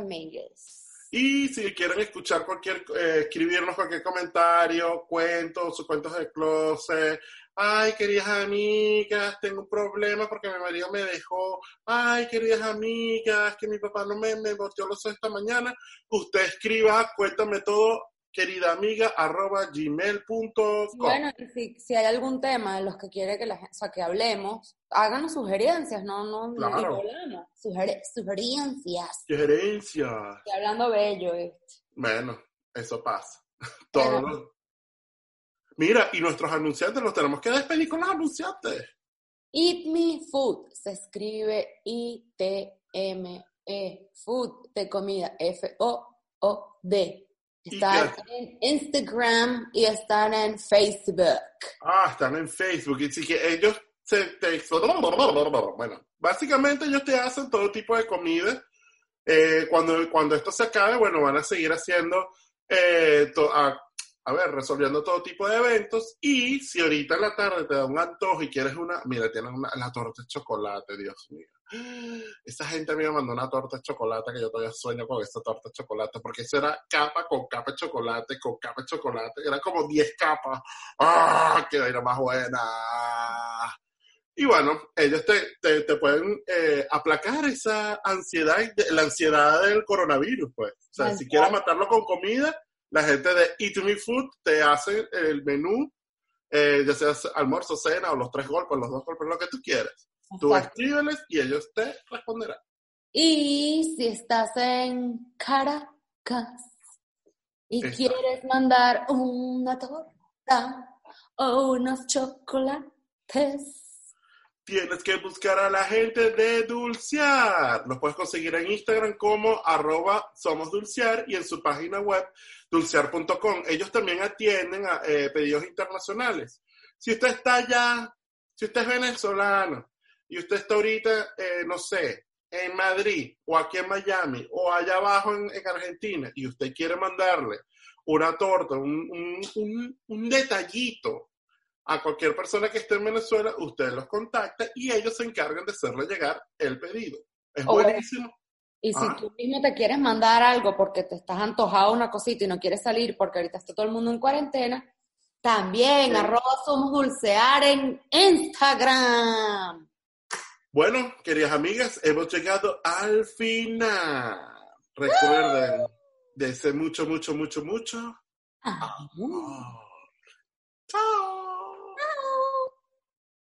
Y si quieren escuchar cualquier, eh, escribirnos cualquier comentario, cuentos, sus cuentos de closet, ay, queridas amigas, tengo un problema porque mi marido me dejó, ay, queridas amigas, que mi papá no me, me boteó los esta mañana, usted escriba, cuéntame todo querida amiga, arroba gmail.com. Bueno, si, si hay algún tema de los que quiere que, la, o sea, que hablemos, háganos sugerencias, no, no, claro. no sugerencias. Sugerencias. Estoy hablando bello. Bueno, eso pasa. Todo. Mira, y nuestros anunciantes los tenemos que despedir con los anunciantes. Eat Me Food se escribe I-T-M-E, food de comida, F-O-O-D. Están en Instagram y están en Facebook. Ah, están en Facebook. Y sí que ellos se te... Bueno, básicamente ellos te hacen todo tipo de comida. Eh, cuando, cuando esto se acabe, bueno, van a seguir haciendo eh, a ver, resolviendo todo tipo de eventos. Y si ahorita en la tarde te da un antojo y quieres una, mira, tienes una, la torta de chocolate, Dios mío. Esa gente me mandó una torta de chocolate que yo todavía sueño con esta torta de chocolate, porque eso era capa con capa de chocolate, con capa de chocolate, era como 10 capas. ¡Ah! ¡Qué vaina más buena! Y bueno, ellos te, te, pueden eh, aplacar esa ansiedad, la ansiedad del coronavirus, pues. O sea, si quieres matarlo con comida, la gente de Eat Me Food te hace el menú, eh, ya sea almuerzo, cena o los tres golpes, los dos golpes, lo que tú quieras. Tú escríbeles y ellos te responderán. Y si estás en Caracas y quieres mandar una torta o unos chocolates, tienes que buscar a la gente de Dulcear. Los puedes conseguir en Instagram como arroba somos Dulcear y en su página web dulcear.com. Ellos también atienden a eh, pedidos internacionales. Si usted está allá, si usted es venezolano y usted está ahorita, eh, no sé, en Madrid o aquí en Miami o allá abajo en, en Argentina y usted quiere mandarle una torta, un, un, un, un detallito a cualquier persona que esté en Venezuela, usted los contacta y ellos se encargan de hacerle llegar el pedido. Es buenísimo. Y si Ah. tú mismo te quieres mandar algo porque te estás antojado una cosita y no quieres salir porque ahorita está todo el mundo en cuarentena, también Sí. arroba somos dulcear en Instagram. Bueno, queridas amigas, hemos llegado al final. Recuerden, desde mucho, mucho, mucho, mucho. Ah. Chao.